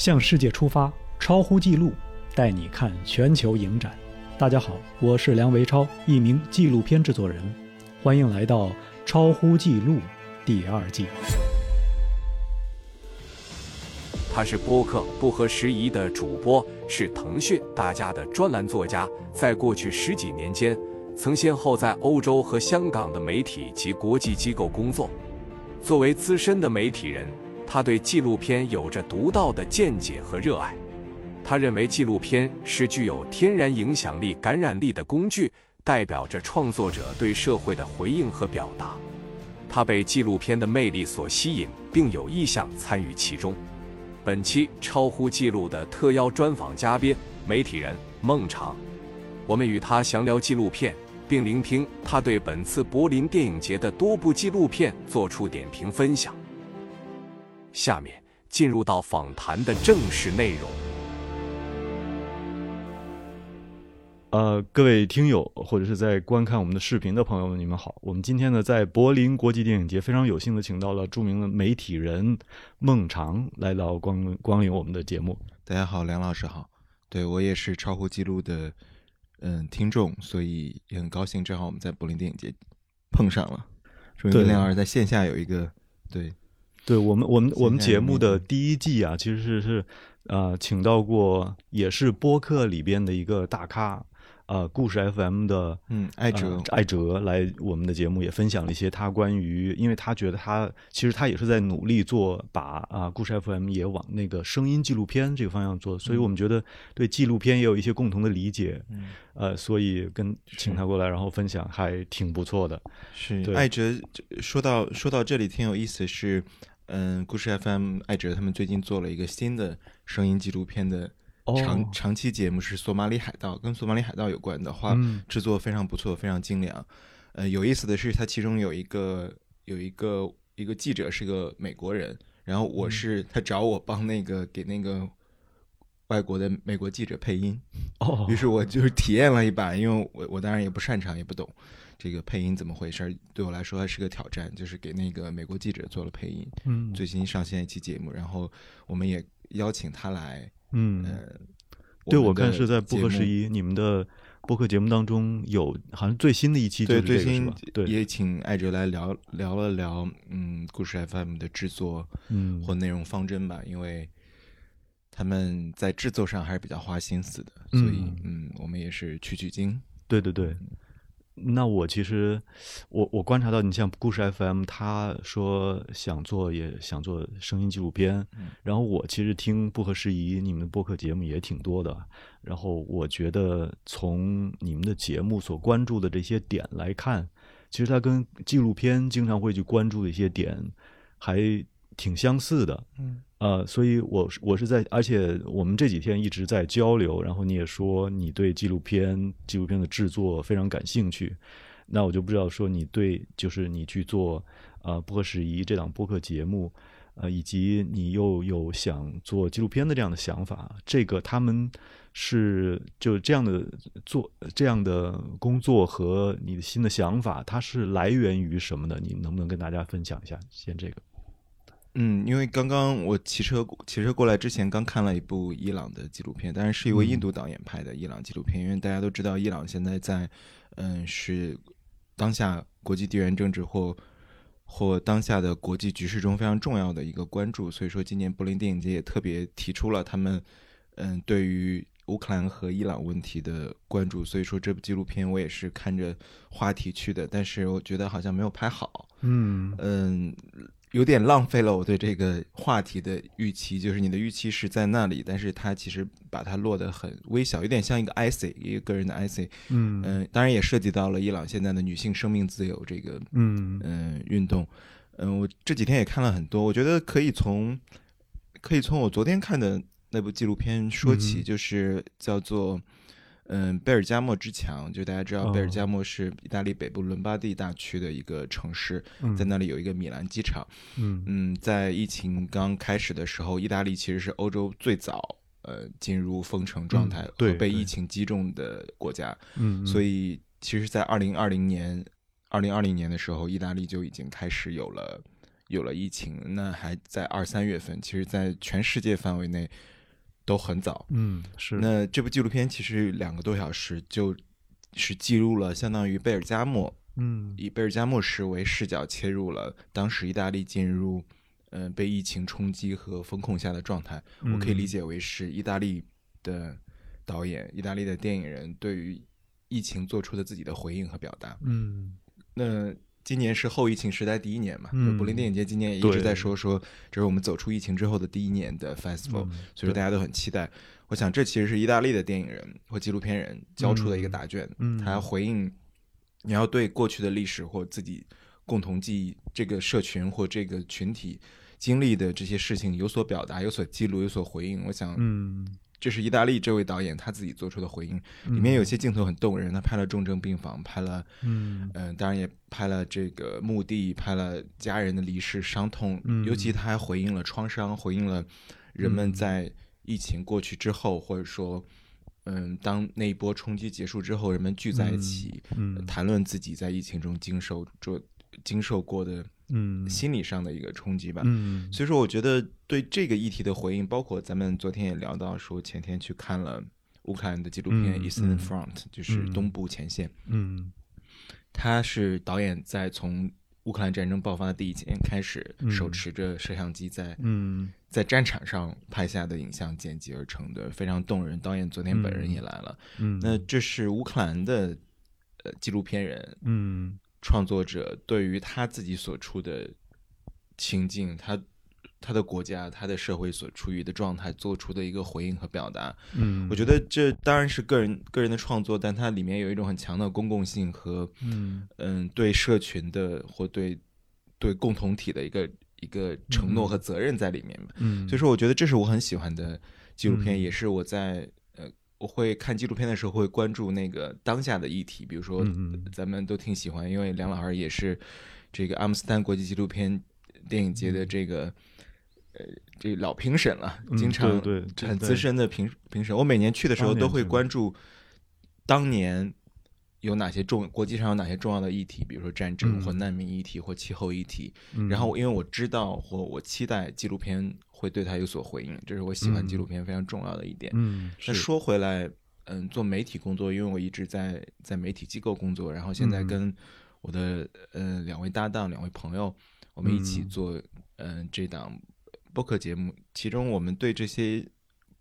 向世界出发，超乎纪录，带你看全球影展。大家好，我是梁维超，一名纪录片制作人，欢迎来到《超乎纪录》第二季。他是播客不合时宜的主播，是腾讯大家的专栏作家，在过去十几年间，曾先后在欧洲和香港的媒体及国际机构工作。作为资深的媒体人。他对纪录片有着独到的见解和热爱，他认为纪录片是具有天然影响力、感染力的工具，代表着创作者对社会的回应和表达。他被纪录片的魅力所吸引，并有意向参与其中。本期超乎纪录的特邀专访嘉宾，媒体人孟尝，我们与他详聊纪录片，并聆听他对本次柏林电影节的多部纪录片做出点评分享。下面进入到访谈的正式内容。呃，各位听友或者是在观看我们的视频的朋友们，你们好。我们今天呢，在柏林国际电影节非常有幸的请到了著名的媒体人孟尝来到光光临我们的节目。大家好，梁老师好。对我也是超乎记录的嗯听众，所以也很高兴，正好我们在柏林电影节碰上了。说明梁老师在线下有一个对。对我们，我们我们节目的第一季啊，其实是是，呃，请到过也是播客里边的一个大咖。呃，故事 FM 的嗯，艾哲艾哲来我们的节目也分享了一些他关于，因为他觉得他其实他也是在努力做把啊故事 FM 也往那个声音纪录片这个方向做，所以我们觉得对纪录片也有一些共同的理解，嗯呃，所以跟请他过来然后分享还挺不错的。是艾哲说到说到这里挺有意思，是嗯，故事 FM 艾哲他们最近做了一个新的声音纪录片的。长长期节目是索马里海盗，跟索马里海盗有关的话，制作非常不错，非常精良。呃，有意思的是，他其中有一个有一个一个记者是个美国人，然后我是他找我帮那个给那个外国的美国记者配音。哦，于是我就是体验了一把，因为我我当然也不擅长，也不懂这个配音怎么回事，对我来说还是个挑战，就是给那个美国记者做了配音。嗯，最新上线一期节目，然后我们也邀请他来。嗯，对，我看是在不合时宜，你们的播客节目当中有，好像最新的一期就是这个是吧？对，也请艾哲来聊聊了聊，嗯，故事 FM 的制作，嗯，或内容方针吧，因为他们在制作上还是比较花心思的，所以，嗯，我们也是取取经。对对对。那我其实，我我观察到，你像故事 FM，他说想做也想做声音纪录片，然后我其实听不合时宜，你们的播客节目也挺多的，然后我觉得从你们的节目所关注的这些点来看，其实它跟纪录片经常会去关注的一些点还挺相似的，嗯。呃，所以，我我是在，而且我们这几天一直在交流，然后你也说你对纪录片、纪录片的制作非常感兴趣，那我就不知道说你对，就是你去做呃不合时宜这档播客节目，呃，以及你又有想做纪录片的这样的想法，这个他们是就这样的做这样的工作和你的新的想法，它是来源于什么呢？你能不能跟大家分享一下？先这个。嗯，因为刚刚我骑车骑车过来之前，刚看了一部伊朗的纪录片，但是是一位印度导演拍的伊朗纪录片。因为大家都知道，伊朗现在在，嗯，是当下国际地缘政治或或当下的国际局势中非常重要的一个关注。所以说，今年柏林电影节也特别提出了他们，嗯，对于乌克兰和伊朗问题的关注。所以说，这部纪录片我也是看着话题去的，但是我觉得好像没有拍好。嗯嗯。有点浪费了我对这个话题的预期，就是你的预期是在那里，但是它其实把它落得很微小，有点像一个 IC，一个个人的 IC。嗯嗯，当然也涉及到了伊朗现在的女性生命自由这个嗯嗯运动。嗯，我这几天也看了很多，我觉得可以从可以从我昨天看的那部纪录片说起，就是叫做。嗯，贝尔加莫之墙，就大家知道，贝尔加莫是意大利北部伦巴第大区的一个城市，在那里有一个米兰机场。嗯。嗯，在疫情刚开始的时候，意大利其实是欧洲最早呃进入封城状态和被疫。情击中的国家。嗯，所以其实，在二零二零年，二零二零年的时候，意大利就已经开始有了有了疫情，那还在二三月份，其实，在全世界范围内都很早。嗯，是那这部纪录片其实两个多小时，就是记录了相当于贝尔加莫，嗯以贝尔加莫市为视角切入了当时意大利进入嗯、呃被疫情冲击和风控下的状态。我可以理解为是意大利的导演、意大利的电影人对于疫情做出的自己的回应和表达。嗯那今年是后疫情时代第一年嘛，嗯。柏林电影节今年也一直在说说这是我们走出疫情之后的第一年的 festival，、嗯所以说大家都很期待。我想这其实是意大利的电影人或纪录片人交出的一个答卷，嗯。他要回应你要对过去的历史或自己共同记忆这个社群或这个群体经历的这些事情有所表达、有所记录、有所回应。我想嗯这是意大利这位导演他自己做出的回应，里面有些镜头很动人，他拍了重症病房，拍了。嗯。嗯，当然也拍了这个墓地，拍了家人的离世、伤痛，嗯。尤其他还回应了创伤，回应了人们嗯。在疫情过去之后，或者说，嗯，当那一波冲击结束之后，人们聚在一起，谈论自己在疫情中经受着经受过的嗯心理上的一个冲击吧。嗯所以说，我觉得对这个议题的回应，包括咱们昨天也聊到，说前天去看了乌克兰的纪录片嗯《Eastern 嗯 Front》，就是嗯东部前线。嗯他是导演在从乌克兰战争爆发的第一天开始，嗯手持着摄像机在嗯在战场上拍下的影像剪辑而成的，非常动人。导演昨天本人也来了。嗯那这是乌克兰的呃纪录片人嗯创作者对于他自己所处的情境，他他的国家、他的社会所处于的状态做出的一个回应和表达。嗯。我觉得这当然是个人个人的创作，但它里面有一种很强的公共性和嗯。嗯对社群的或对对共同体的一个一个承诺和责任在里面吧。嗯。所以说，我觉得这是我很喜欢的纪录片，嗯。也是我在呃我会看纪录片的时候会关注那个当下的议题，比如说咱们都挺喜欢，因为梁老师也是这个阿姆斯特丹国际纪录片电影节的这个。呃，这老评审了，嗯经常很资深的评评审。我每年去的时候都会关注当年有哪些重国际上有哪些重要的议题，比如说战争嗯。或难民议题或气候议题。嗯。然后因为我知道或我期待纪录片会对它有所回应，这是我喜欢纪录片非常重要的一点。嗯。那说回来，嗯，做媒体工作，因为我一直在在媒体机构工作，然后现在嗯。跟我的呃两位搭档、两位朋友，我们一起嗯。做嗯、这档播客节目，其中我们对这些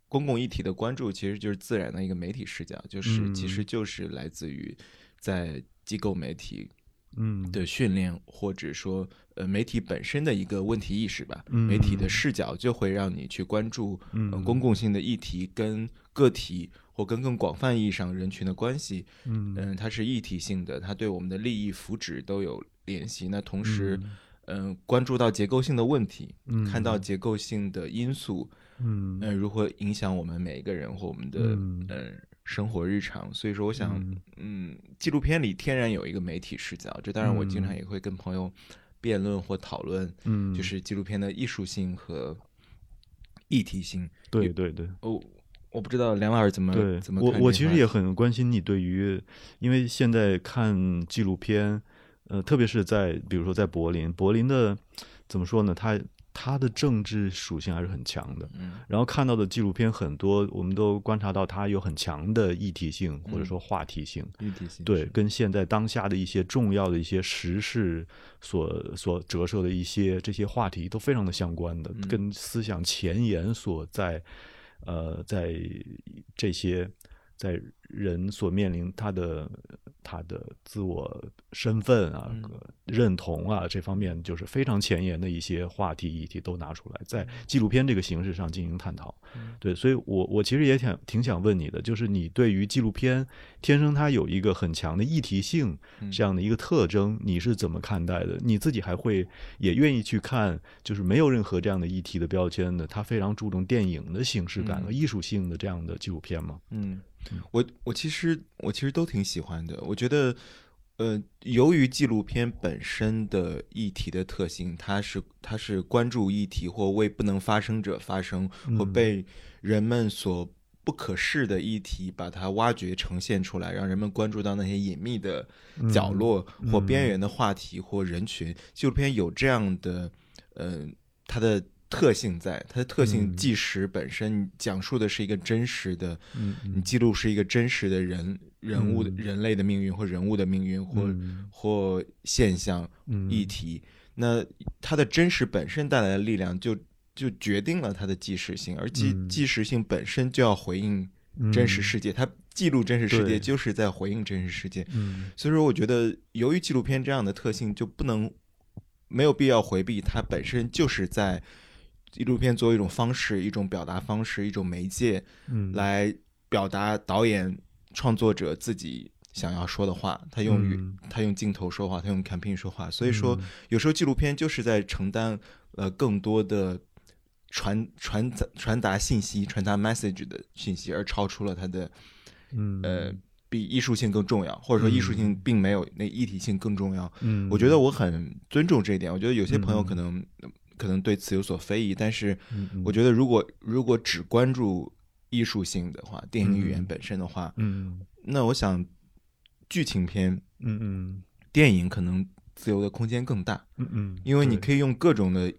公共议题的关注，其实就是自然的一个媒体视角，就是、嗯其实就是来自于在机构媒体嗯。的训练，或者说呃媒体本身的一个问题意识吧。嗯媒体的视角就会让你去关注、呃、嗯。公共性的议题跟个体或跟更广泛意义上人群的关系。嗯。嗯，它是一体性的，它对我们的利益福祉都有联系。那同时，嗯、关注到结构性的问题，嗯看到结构性的因素，嗯那、如何影响我们每一个人或我们的嗯嗯、生活日常。所以说，我想，嗯嗯，纪录片里天然有一个媒体视角，这当然我经常嗯也会跟朋友辩论或讨论，嗯就是纪录片的艺术性和议题性。对对对。哦，我不知道梁老师怎么对怎么我，我其实也很关心你对于，因为现在看纪录片，呃，特别是在比如说在柏林，柏林的怎么说呢？它它的政治属性还是很强的。嗯然后看到的纪录片很多，我们都观察到它有很强的议题性或者嗯说话题性。议题性对，跟现在当下的一些重要的一些时事所所折射的一些这些话题都非常的相关的，嗯跟思想前沿所在，呃，在这些在人所面临他的他的自我身份啊、嗯认同啊这方面，就是非常前沿的一些话题议题都拿出来，在嗯纪录片这个形式上进行探讨。对，所以我我其实也想挺想问你的，就是你对于纪录片天生它有一个很强的议题性嗯这样的一个特征，你是怎么看待的？你自己还会也愿意去看，就是没有任何这样的议题的标签的，它非常注重电影的形式感和嗯艺术性的这样的纪录片吗？嗯，我我其实我其实都挺喜欢的。我觉得，呃，由于纪录片本身的议题的特性，它是它是关注议题或为不能发生者发声，或嗯被人们所不可视的议题，把它挖掘呈现出来，让人们关注到那些隐秘的角落或边缘的话题或人群。纪录片有这样的呃，它的特性在，它的特性嗯。纪实本身讲述的是一个真实的，嗯你记录是一个真实的人人物人类的命运或人物的命运或、嗯。或现象嗯。议题，那它的真实本身带来的力量就就决定了它的纪实性，而纪嗯。纪实性本身就要回应真实世界，它记录真实世界就是在回应真实世界。嗯。所以说，我觉得由于纪录片这样的特性，就不能没有必要回避它本身就是在纪录片作为一种方式、一种表达方式、一种媒介，嗯来表达导演、创作者自己想要说的话。他用他用镜头说话，他用 campaign 说话。所以说，嗯有时候纪录片就是在承担呃更多的传传传达信息、传达 message 的信息，而超出了它的嗯呃比艺术性更重要，或者说艺术性并没有那一体性更重要。嗯，我觉得我很尊重这一点。我觉得有些朋友嗯可能、可能对此有所非议，但是我觉得如果如果只关注艺术性的话，电影语言嗯本身的话，嗯。那我想剧情片、嗯嗯。电影可能自由的空间更大，嗯嗯，因为你可以用各种的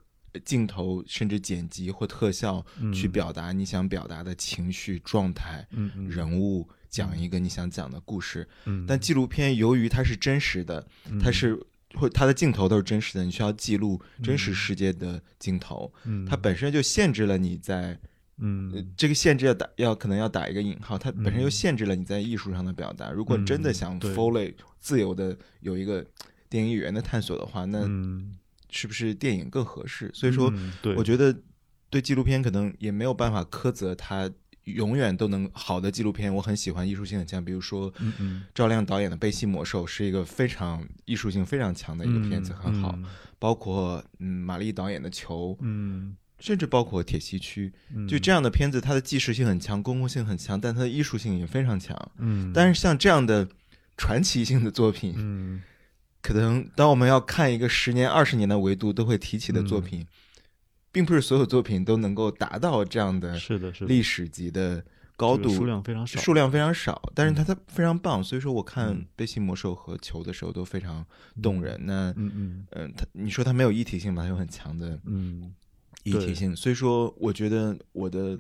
镜头，甚至剪辑或特效去嗯表达你想表达的情绪状态、人物，讲一个你想讲的故事。嗯，但纪录片由于它是真实的，它嗯是或它的镜头都是真实的，你需要记录真实世界的镜头，嗯。它本身就限制了你在。呃嗯这个限制要打要可能要打一个引号，它本身就嗯。限制了你在艺术上的表达。如果真的嗯想 fully 自由的有一个电影语言的探索的话，那嗯，是不是电影更合适？所以说，我觉得对纪录片可能也没有办法苛责它永远都能好的纪录片。我很喜欢艺术性很强，比如说嗯嗯赵亮导演的《悲喜魔兽》是一个非常艺术性非常强的一个片子，很好。包括嗯马丽导演的《球》，嗯，甚至包括《铁西区》，嗯，就这样的片子，它的纪实性很强，公共性很强，但它的艺术性也非常强。嗯，但是像这样的传奇性的作品，嗯可能当我们要看一个十年、二十年的维度都会提起的作品，并不是所有作品都能够达到这样的是的是历史级的高度，这个数量非常少，数量非常少，但是它它非常棒。所以说，我看嗯《贝西魔兽》和《球》的时候都非常动人。那嗯嗯嗯，它你说它没有一体性吧？它有很强的嗯一体性。所以说，我觉得我的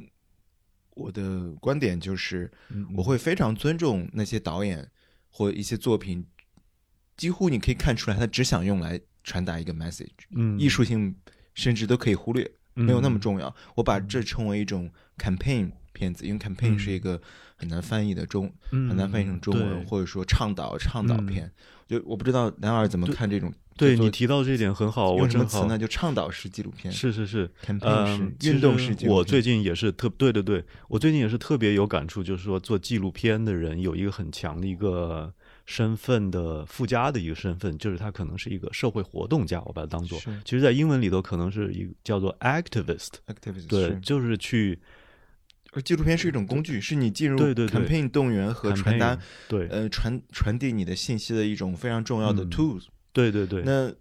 我的观点就是，嗯，我会非常尊重那些导演或一些作品，几乎你可以看出来，他只想用来传达一个 message，嗯艺术性甚至都可以忽略，没有那么嗯重要。我把这称为一种 campaign 片子，因为 campaign 嗯是一个很难翻译的中，嗯很难翻译成中文，对或者说倡导倡导嗯片。就我不知道梁二怎么看这种，对你提到这一点很好，我用什么正好词呢？就倡导式纪录片，是是是，campaign 运动式纪录片。我最近也是特对对对，我最近也是特别有感触，就是说做纪录片的人有一个很强的一个身份的附加的一个身份，就是他可能是一个社会活动家，我把它当做，其实，在英文里头可能是一个叫做 activist，activist 对，就是去而纪录片是一种工具，是你进入 campaign 动员和传达对。呃传传递你的信息的一种非常重要的嗯。tools。对对对，那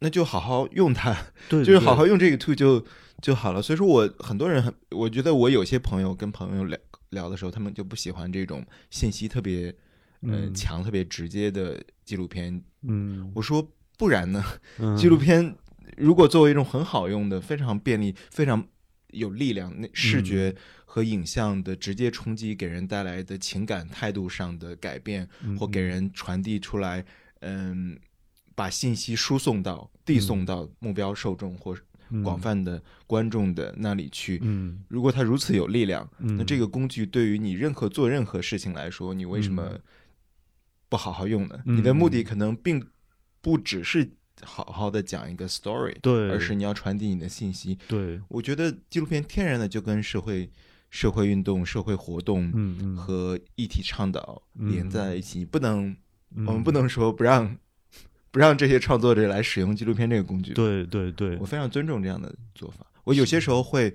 那就好好用它，对就是好好用这个 tool 就就好了。所以说我很多人很，我觉得我有些朋友跟朋友聊聊的时候，他们就不喜欢这种信息特别呃嗯。强、特别直接的纪录片。嗯，我说不然呢？嗯？纪录片如果作为一种很好用的、非常便利、非常有力量、那视嗯觉和影像的直接冲击，给人带来的情感态度上的改变，嗯或给人传递出来，嗯，把信息输送到、递送到目标受众或嗯。广泛的观众的那里去。嗯。如果它如此有力量，嗯。那这个工具对于你任何做任何事情来说，你为什么嗯不好好用的？嗯你的目的可能并不只是好好的讲一个 story，对，而是你要传递你的信息。对，我觉得纪录片天然的就跟社会、社会运动、社会活动和议题倡导连在一起，不能嗯我们不能说不让 不让这些创作者来使用纪录片这个工具。对对对我，非常尊重这样的做法。我有些时候会，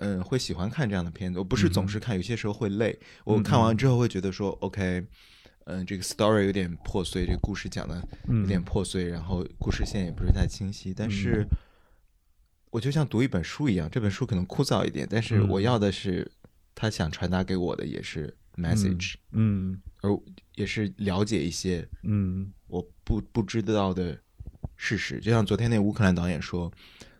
嗯、会喜欢看这样的片子。我不是总是看，有些时候会累。我看完之后会觉得说，OK，嗯、这个 story 有点破碎，这个故事讲的有点破碎，然后故事线也不是太清晰。但是，我就像读一本书一样，这本书可能枯燥一点，但是嗯。我要的是他想传达给我的也是 message，、嗯。而也是了解一些嗯。我不不知道的事实。就像昨天那乌克兰导演说，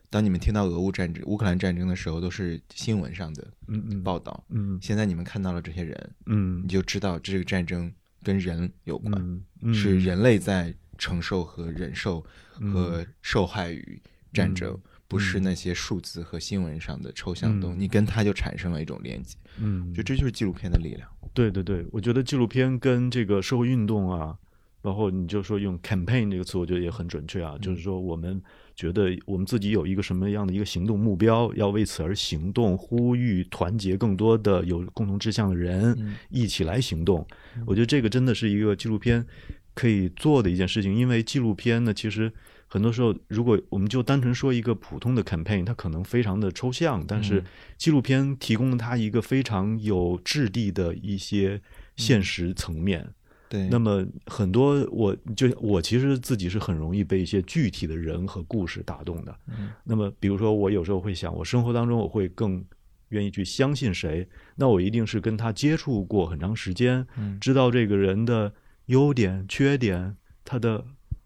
当你们听到俄乌战争、乌克兰战争的时候，都是新闻上的嗯嗯。报道。嗯。现在你们看到了这些人，嗯。你就知道这个战争跟人有关，嗯嗯。是人类在承受和忍受嗯。和受害于战争，嗯不是那些数字和新闻上的抽象动，嗯你跟它就产生了一种连接。嗯，就这就是纪录片的力量。对对对，我觉得纪录片跟这个社会运动啊，包括你就说用 campaign 这个词，我觉得也很准确啊，就是说我们觉得我们自己有一个什么样的一个行动目标，要为此而行动，呼吁团结更多的有共同志向的人嗯一起来行动。我觉得这个真的是一个纪录片可以做的一件事情，因为纪录片呢，其实很多时候，如果我们就单纯说一个普通的 campaign，它可能非常的抽象，但是纪录片提供了它一个非常有质地的一些现实层面。对，那么很多我就我其实自己是很容易被一些具体的人和故事打动的。嗯那么比如说我有时候会想，我生活当中我会更愿意去相信谁，那我一定是跟他接触过很长时间，嗯知道这个人的优点、缺点，他的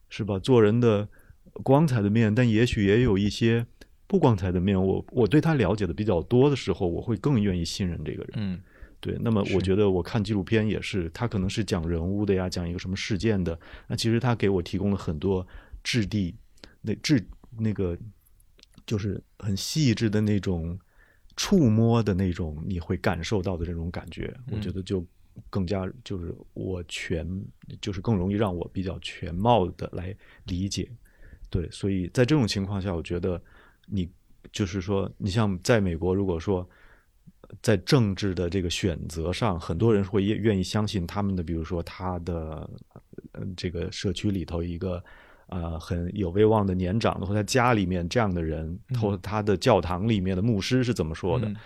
是吧做人的光彩的面，但也许也有一些不光彩的面。我我对他了解的比较多的时候，我会更愿意信任这个人。嗯对，那么我觉得我看纪录片也是，它可能是讲人物的呀，讲一个什么事件的，那其实它给我提供了很多质地，那质那个就是很细致的那种触摸的那种，你会感受到的这种感觉，我觉得就更加就是我全就是更容易让我比较全貌的来理解。对，所以在这种情况下，我觉得你就是说，你像在美国，如果说在政治的这个选择上，很多人会愿愿意相信他们的，比如说他的呃这个社区里头一个呃很有威望的年长的，或者他家里面这样的人，或者他的教堂里面的牧师是怎么说的？嗯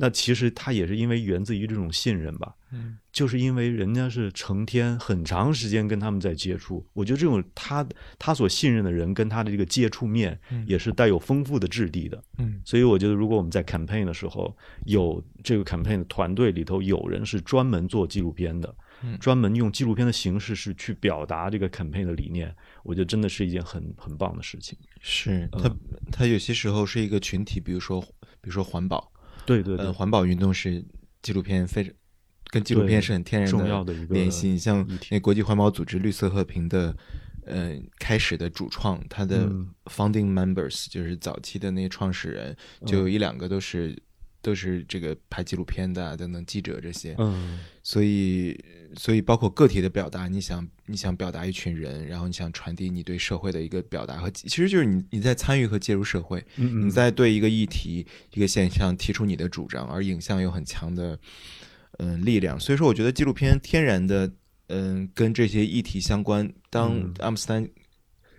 那其实他也是因为源自于这种信任吧，嗯，就是因为人家是成天很长时间跟他们在接触，我觉得这种他他所信任的人跟他的这个接触面也是带有丰富的质地的，嗯。所以我觉得如果我们在 campaign 的时候有这个 campaign 的团队里头有人是专门做纪录片的，嗯。专门用纪录片的形式是去表达这个 campaign 的理念，我觉得真的是一件很很棒的事情。是嗯。它它有些时候是一个群体，比如说比如说环保，对对对，呃，环保运动是纪录片非常跟纪录片是很天然重要的联系。你像那国际环保组织绿色和平的，呃，开始的主创，他的嗯。founding members 就是早期的那些创始人，就嗯。有一两个都是都是这个拍纪录片的啊等等记者这些。嗯。所以，所以包括个体的表达，你想你想表达一群人，然后你想传递你对社会的一个表达和，其实就是你你在参与和介入社会，嗯你在对一个议题、一个现象提出你的主张，而影像有很强的嗯、力量，所以说我觉得纪录片天然的嗯、跟这些议题相关。当嗯。阿姆斯特丹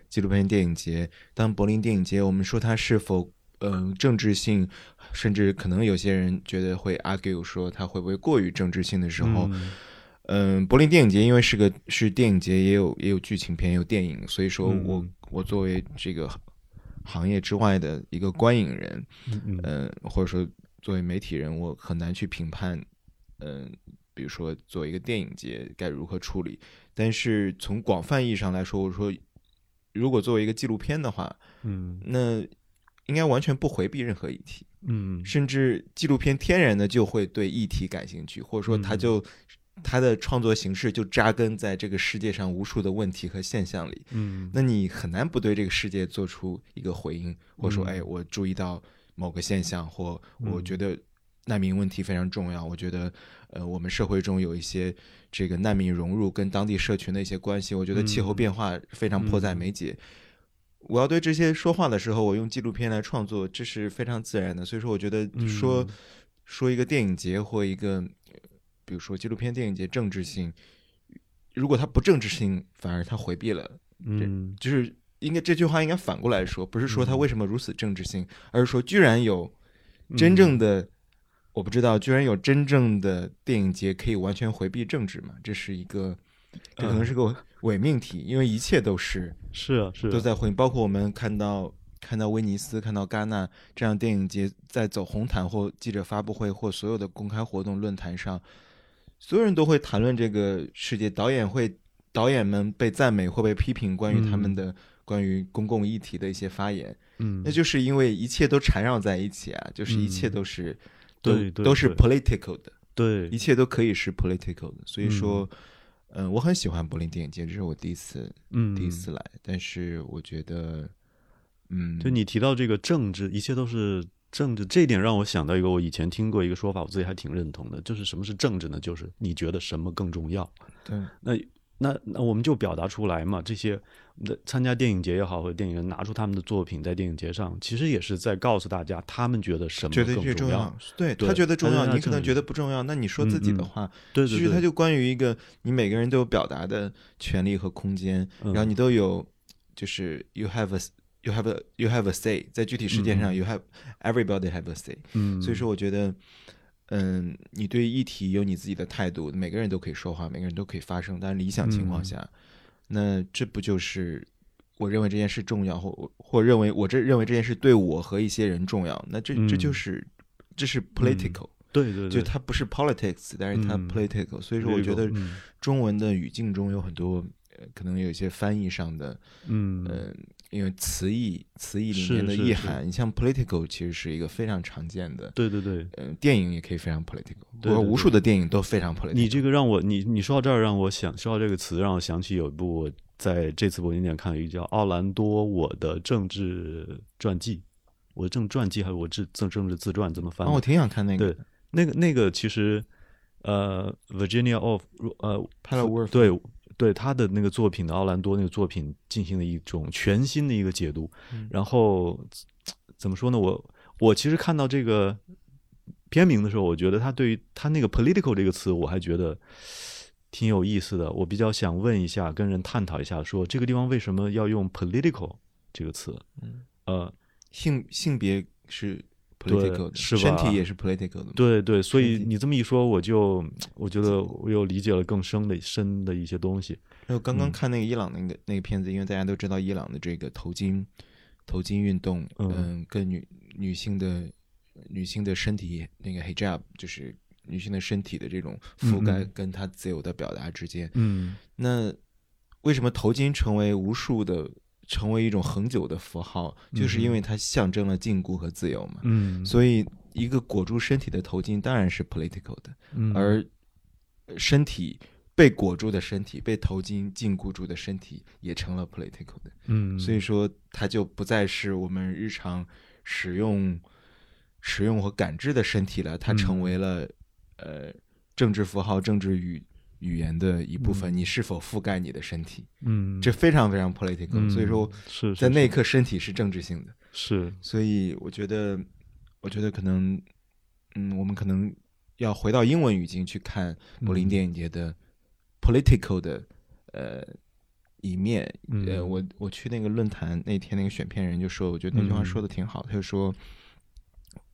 纪录片电影节，当柏林电影节，我们说它是否嗯、政治性，甚至可能有些人觉得会 argue 说它会不会过于政治性的时候，嗯嗯，柏林电影节因为是个是电影节，也有也有剧情片，也有电影，所以说嗯我、我作为这个行业之外的一个观影人，嗯或者说作为媒体人，我很难去评判，嗯、比如说作为一个电影节该如何处理。但是从广泛意义上来说，我说如果作为一个纪录片的话，嗯那应该完全不回避任何议题。嗯甚至纪录片天然的就会对议题感兴趣，或者说它嗯就它的创作形式就扎根在这个世界上无数的问题和现象里。嗯那你很难不对这个世界做出一个回应，或者说，嗯哎，我注意到某个现象，或我嗯觉得难民问题非常重要。我觉得，呃，我们社会中有一些这个难民融入跟当地社群的一些关系，我觉得气候嗯变化非常迫在眉睫。我要对这些说话的时候，我用纪录片来创作，这是非常自然的。所以说，我觉得说、嗯说一个电影节或一个，呃比如说纪录片电影节政治性，如果它不政治性，反而它回避了。嗯。就是应该这句话应该反过来说，不是说它嗯。为什么如此政治性，而是说居然有真正的，我不知道，居然有真正的电影节可以完全回避政治嘛？这是一个，这可能是个伪命题，因为一切都是是啊是啊。都在回应，包括我们看到。看到威尼斯、看到戛纳这样电影节在走红毯或记者发布会或所有的公开活动论坛上，所有人都会谈论这个世界，导演会导演们被赞美或被批评关于他们嗯。的关于公共议题的一些发言，嗯。那就是因为一切都缠绕在一起啊，就是一切都是、都对对都是 political 的，对。一切都可以是 political 的。所以说，嗯、我很喜欢柏林电影节，这是我第一次嗯。第一次来，但是我觉得，嗯，就你提到这个政治，一切都是政治，这一点让我想到一个我以前听过一个说法，我自己还挺认同的，就是什么是政治呢？就是你觉得什么更重要？对那那那我们就表达出来嘛，这些那参加电影节也好，或者电影人拿出他们的作品在电影节上，其实也是在告诉大家他们觉得什么更重要，对对他觉得重要，你可能觉得不重要。那你说自己的嗯嗯话，对对对，其实它就关于一个你每个人都有表达的权利和空间，嗯然后你都有就是 you have a you have a you have a say，在具体事件上、嗯 you have everybody have a say。嗯，所以说，我觉得，嗯，你对议题有你自己的态度，每个人都可以说话，每个人都可以发声。但是理想情况嗯下，那这不就是我认为这件事重要，或或认为我这认为这件事对我和一些人重要？那这这就嗯是这是 political，、对对对，就它不是 politics，但是它嗯 political。所以说，我觉得中文的语境中有很多。呃可能有一些翻译上的，嗯呃，因为词义词义里是面的意涵，你像 political 其实是一个非常常见的，对对对，嗯，电影也可以非常 political，对对对或无数的电影都非常 political。你这个让我你你说到这儿让我想说到这个词，让我想起有一部我在这次柏林电影看了一个叫《奥兰多我的政治传记》，我的政治传记还是我自政政治自传这么翻啊，的？我挺想看那个对那个那个其实呃，Virginia Off 呃 p a l a w o r 对对他的那个作品的奥兰多那个作品进行了一种全新的一个解读，嗯然后怎么说呢？我我其实看到这个片名的时候，我觉得他对于他那个 political 这个词，我还觉得挺有意思的。我比较想问一下，跟人探讨一下，说这个地方为什么要用 political 这个词？嗯，呃，性性别是对 political 的，是吧？身体也是 political 的。对对，所以你这么一说，我就我觉得我又理解了更深的深的一些东西。然后刚刚嗯看那个伊朗那个那个片子，因为大家都知道伊朗的这个头巾头巾运动，嗯。嗯，跟女女性的女性的身体那个 hijab 就是女性的身体的这种覆盖跟她自由的表达之间，嗯。那为什么头巾成为无数的成为一种恒久的符号，就是因为它象征了禁锢和自由嘛。嗯，所以，一个裹住身体的头巾当然是 political 的，嗯。而身体被裹住的身体、被头巾禁锢住的身体也成了 political 的。嗯，所以说，它就不再是我们日常使用、使用和感知的身体了，它嗯。成为了、呃政治符号、政治语语言的一部分。嗯你是否覆盖你的身体？嗯，这非常非常 political、嗯所以说，是在那一刻刻，身体是政治性的。是所以我觉得，我觉得可能，嗯，我们可能要回到英文语境去看柏林嗯电影节的 political 的呃一面。呃，嗯我我去那个论坛那天，那个选片人就说，我觉得那句话嗯说的挺好，他就说。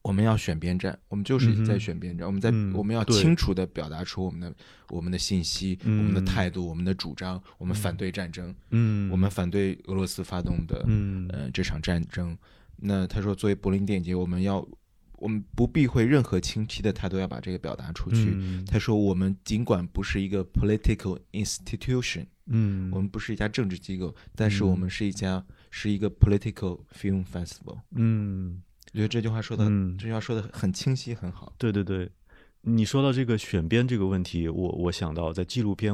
我们要选边站，我们就是在选边站。我们在、嗯我们要清楚的表达出我们的我们的信息、我们的嗯态度、我们的主张。我们反对战争，嗯，我们反对俄罗斯发动的嗯呃这场战争。那他说，作为柏林电影节，我们要我们不避讳任何轻批的态度，要把这个表达出去。嗯他说，我们尽管不是一个 political institution，嗯，我们不是一家政治机构，但是嗯我们是一家是一个 political film festival。嗯，我觉得这句话说的，嗯这句话说的很清晰，很好。对对对，你说到这个选编这个问题，我我想到在纪录片，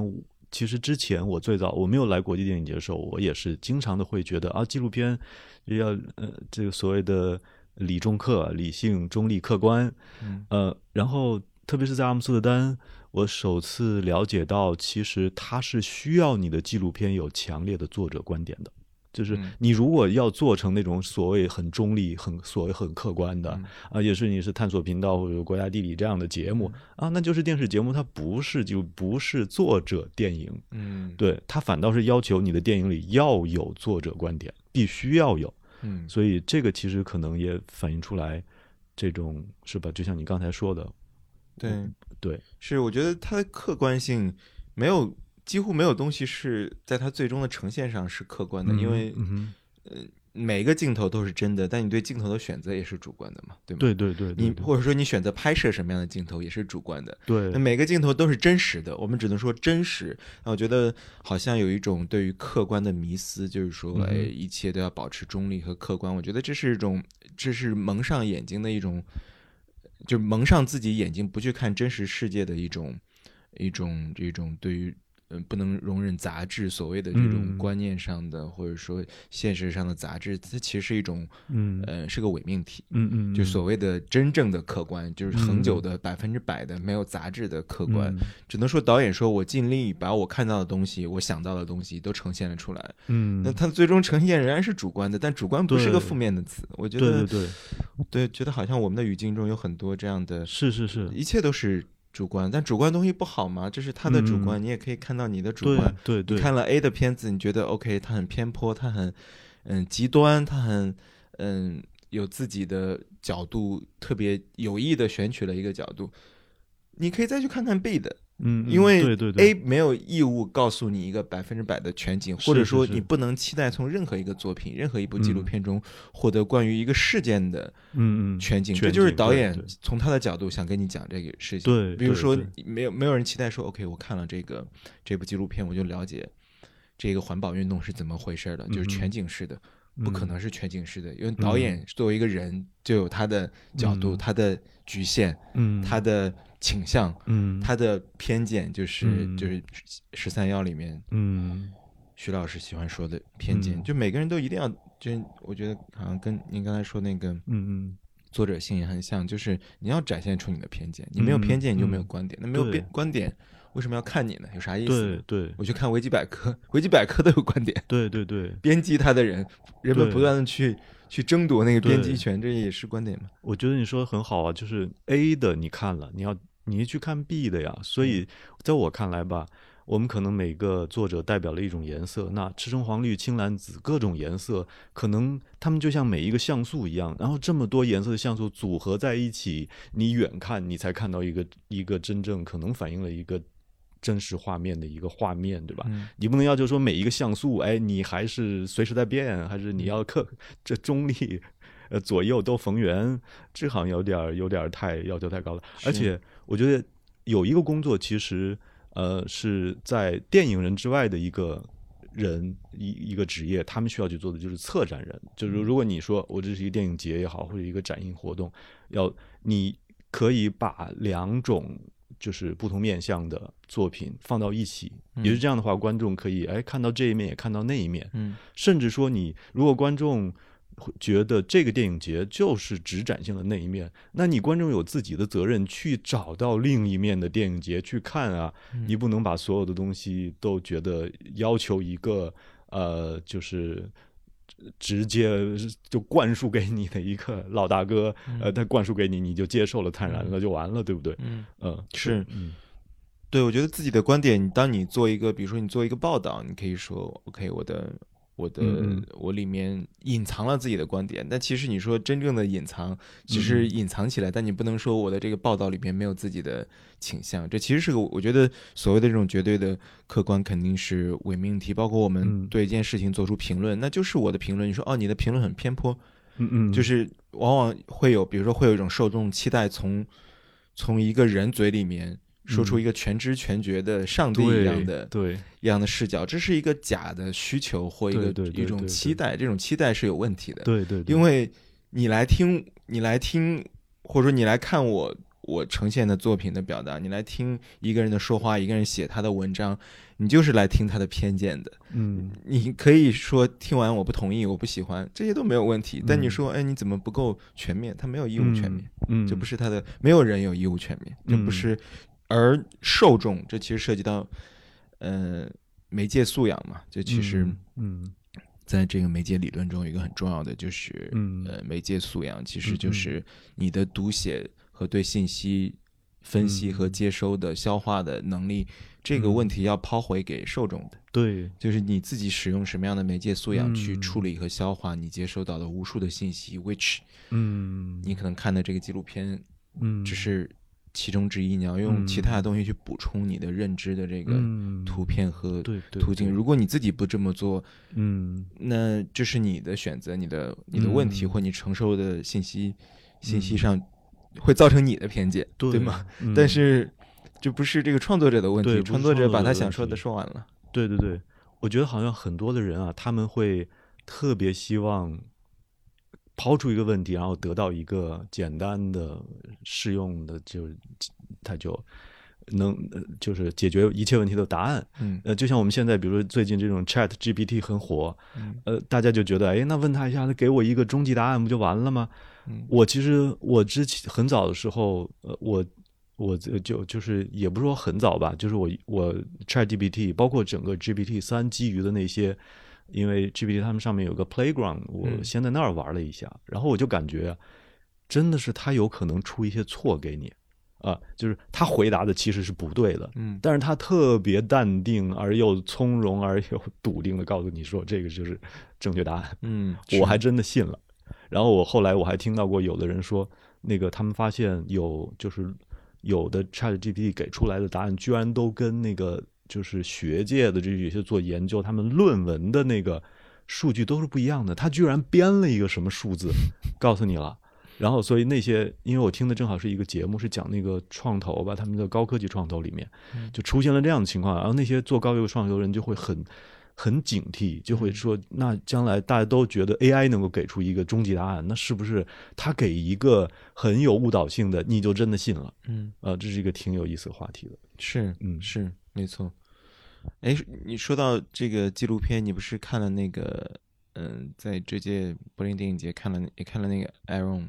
其实之前我最早我没有来国际电影节的时候，我也是经常的会觉得啊，纪录片要呃这个所谓的理中客、理性、中立、客观，嗯呃，然后特别是在阿姆斯特丹，我首次了解到，其实它是需要你的纪录片有强烈的作者观点的。就是嗯你如果要做成那种所谓很中立、很所谓很客观的，嗯啊，也是你是探索频道或者国家地理这样的节目、啊，那就是电视节目，它不是就不是作者电影，嗯，对，它反倒是要求你的电影里要有作者观点，必须要有。嗯，所以这个其实可能也反映出来这种是吧？就像你刚才说的，对。对，是，我觉得它的客观性没有，几乎没有东西是在它最终的呈现上是客观的，因为嗯每个镜头都是真的，但你对镜头的选择也是主观的嘛，对吗？对对对，对对你或者说你选择拍摄什么样的镜头也是主观的。对那对每个镜头都是真实的，我们只能说真实。那我觉得好像有一种对于客观的迷思，就是说，哎，一切都要保持中立和客观。我觉得这是一种，这是蒙上眼睛的一种，就蒙上自己眼睛，不去看真实世界的一种，一种这种对于。嗯，不能容忍杂质，所谓的这种嗯观念上的，或者说现实上的杂质，它其实是一种，嗯呃，是个伪命题。嗯嗯，就嗯所谓的真正的客观，就是恒久的百分之百的没有杂质的客观。嗯只能说导演说我尽力把我看到的东西，我想到的东西都呈现了出来。嗯，那它最终呈现仍然是主观的，但主观不是个负面的词。我觉对得对对，对觉得好像我们的语境中有很多这样的，是是是，一切都是主观，但主观东西不好吗？这是他的主观，嗯你也可以看到你的主观。对对，你看了 A 的片子，你觉得 OK，他很偏颇，他很嗯极端，他很嗯有自己的角度，特别有意的选取了一个角度。你可以再去看看 B 的，嗯，嗯因为对对对。A 没有义务告诉你一个百分之百的全景，或者说你不能期待从任何一个作品、任何一部纪录嗯。片中获得关于一个事件的嗯嗯全景。这就是导演从他的角度想跟你讲这个事情。对比如说没有没有人期待说，OK，我看了这个这部纪录片，我就了解这个环保运动是怎么回事的，就是全景式的，不可嗯。能是全景式的，因为导演作为一个人就有他的角度、嗯。他的局限、嗯。他的倾向、嗯。他的偏见，就是、嗯。就是十三幺里面嗯。徐老师喜欢说的偏见，嗯。就每个人都一定要，就我觉得好像跟您刚才说那个嗯嗯。作者性也很像，就是你要展现出你的偏见，你没有嗯偏见你就没有嗯。观点，那没有对。边观点为什么要看你呢？有啥意思？对对我去看维基百科，维基百科都有观点，对对对，编辑他的人，人们不断的去去争夺那个编辑权，这也是观点嘛。我觉得你说的很好啊，就是 A 的你看了，你要你去看 B 的呀。所以在我看来吧，我们可能每个作者代表了一种颜色，那赤橙黄绿青蓝紫各种颜色，可能他们就像每一个像素一样，然后这么多颜色的像素组合在一起，你远看你才看到一个一个真正可能反映了一个。真实画面的一个画面，对吧？嗯你不能要求说每一个像素，哎，你还是随时在变，还是你要克 这中立，呃，左右都逢源，这好像有点儿有点儿太要求太高了。而且我觉得有一个工作，其实呃是在电影人之外的一个人一一个职业，他们需要去做的就是策展人。就是如果你说我这是一个电影节也好，或者一个展映活动，要你可以把两种。就是不同面向的作品放到一起，也是这样的话，观众可以哎看到这一面，也看到那一面，嗯。甚至说你如果观众觉得这个电影节就是只展现了那一面，那你观众有自己的责任去找到另一面的电影节去看啊，你不能把所有的东西都觉得要求一个呃就是。直接就灌输给你的一个老大哥，呃，他灌输给你，你就接受了，坦然了就完了，对不对？嗯，嗯，是嗯对，我觉得自己的观点，当你做一个，比如说你做一个报道，你可以说，OK，我的。我的我里面隐藏了自己的观点，但其实你说真正的隐藏，其实隐藏起来，但你不能说我的这个报道里面没有自己的倾向，这其实是个我觉得所谓的这种绝对的客观肯定是伪命题。包括我们嗯。对一件事情做出评论，那就是我的评论。你说哦，你的评论很偏颇，嗯嗯，就是往往会有，比如说会有一种受众期待从从一个人嘴里面说出一个全知全觉的上帝一样的、嗯对一样的视角，这是一个假的需求或一个一种期待，这种期待是有问题的。对对，对因为你来听，你来听，或者说你来看我我呈现的作品的表达，你来听一个人的说话，一个人写他的文章，你就是来听他的偏见的。嗯你可以说听完我不同意，我不喜欢，这些都没有问题。但你嗯说，哎，你怎么不够全面？他没有义务全面，嗯，这不是他的，没有人有义务全面，这不嗯是。而受众，这其实涉及到，呃，媒介素养嘛。就其实嗯在这个媒介理论中有一个很重要的，就是嗯呃，媒介素养其实就是你的读写和对信息分析和嗯接收的消化的能力。这个嗯问题要抛回给受众的。对就是你自己使用什么样的媒介素养去嗯处理和消化你接收到的无数的信息，which 嗯你可能看的这个纪录片嗯只是其中之一，你要用嗯其他的东西去补充你的认知的这个嗯图片和途径。对如果你自己不这么做，嗯那这是你的选择，你的你的问题嗯或你承受的信息信息上会造成你的偏见，对吗？？嗯但是这不是这个创作者的问题，创作者把他想说的说完了。对对对，我觉得好像很多的人啊，他们会特别希望抛出一个问题，然后得到一个简单的、适用的，就它就能呃就是解决一切问题的答案。嗯呃，就像我们现在，比如说最近这种 Chat GPT 很火，嗯呃，大家就觉得，哎，那问他一下，他给我一个终极答案不就完了吗？嗯我其实我之前很早的时候，呃，我我就就就是也不是说很早吧，就是我我 Chat GPT 包括整个 GPT 三基于的那些，因为 GPT 他们上面有个 Playground，我嗯先在那儿玩了一下，然后我就感觉真的是他有可能出一些错给你啊，就是他回答的其实是不对的，嗯但是他特别淡定而又从容而又笃定的告诉你说这个就是正确答案，嗯，我还真的信了。然后我后来我还听到过有的人说，那个他们发现有就是有的 Chat GPT 给出来的答案，居然都跟那个就是学界的这有些做研究他们论文的那个数据都是不一样的。他居然编了一个什么数字告诉你了。然后，所以那些，因为我听的正好是一个节目，是讲那个创投吧，他们的高科技创投里面，就出现了这样的情况，然后那些做高科技创投的人就会很很警惕，就会说，那将来大家都觉得 AI 能够给出一个终极答案，那是不是他给一个很有误导性的，你就真的信了？嗯呃，这是一个挺有意思的话题的。是嗯是没错。哎，你说到这个纪录片，你不是看了那个嗯，在这届柏林电影节看了也看了那个 Aaron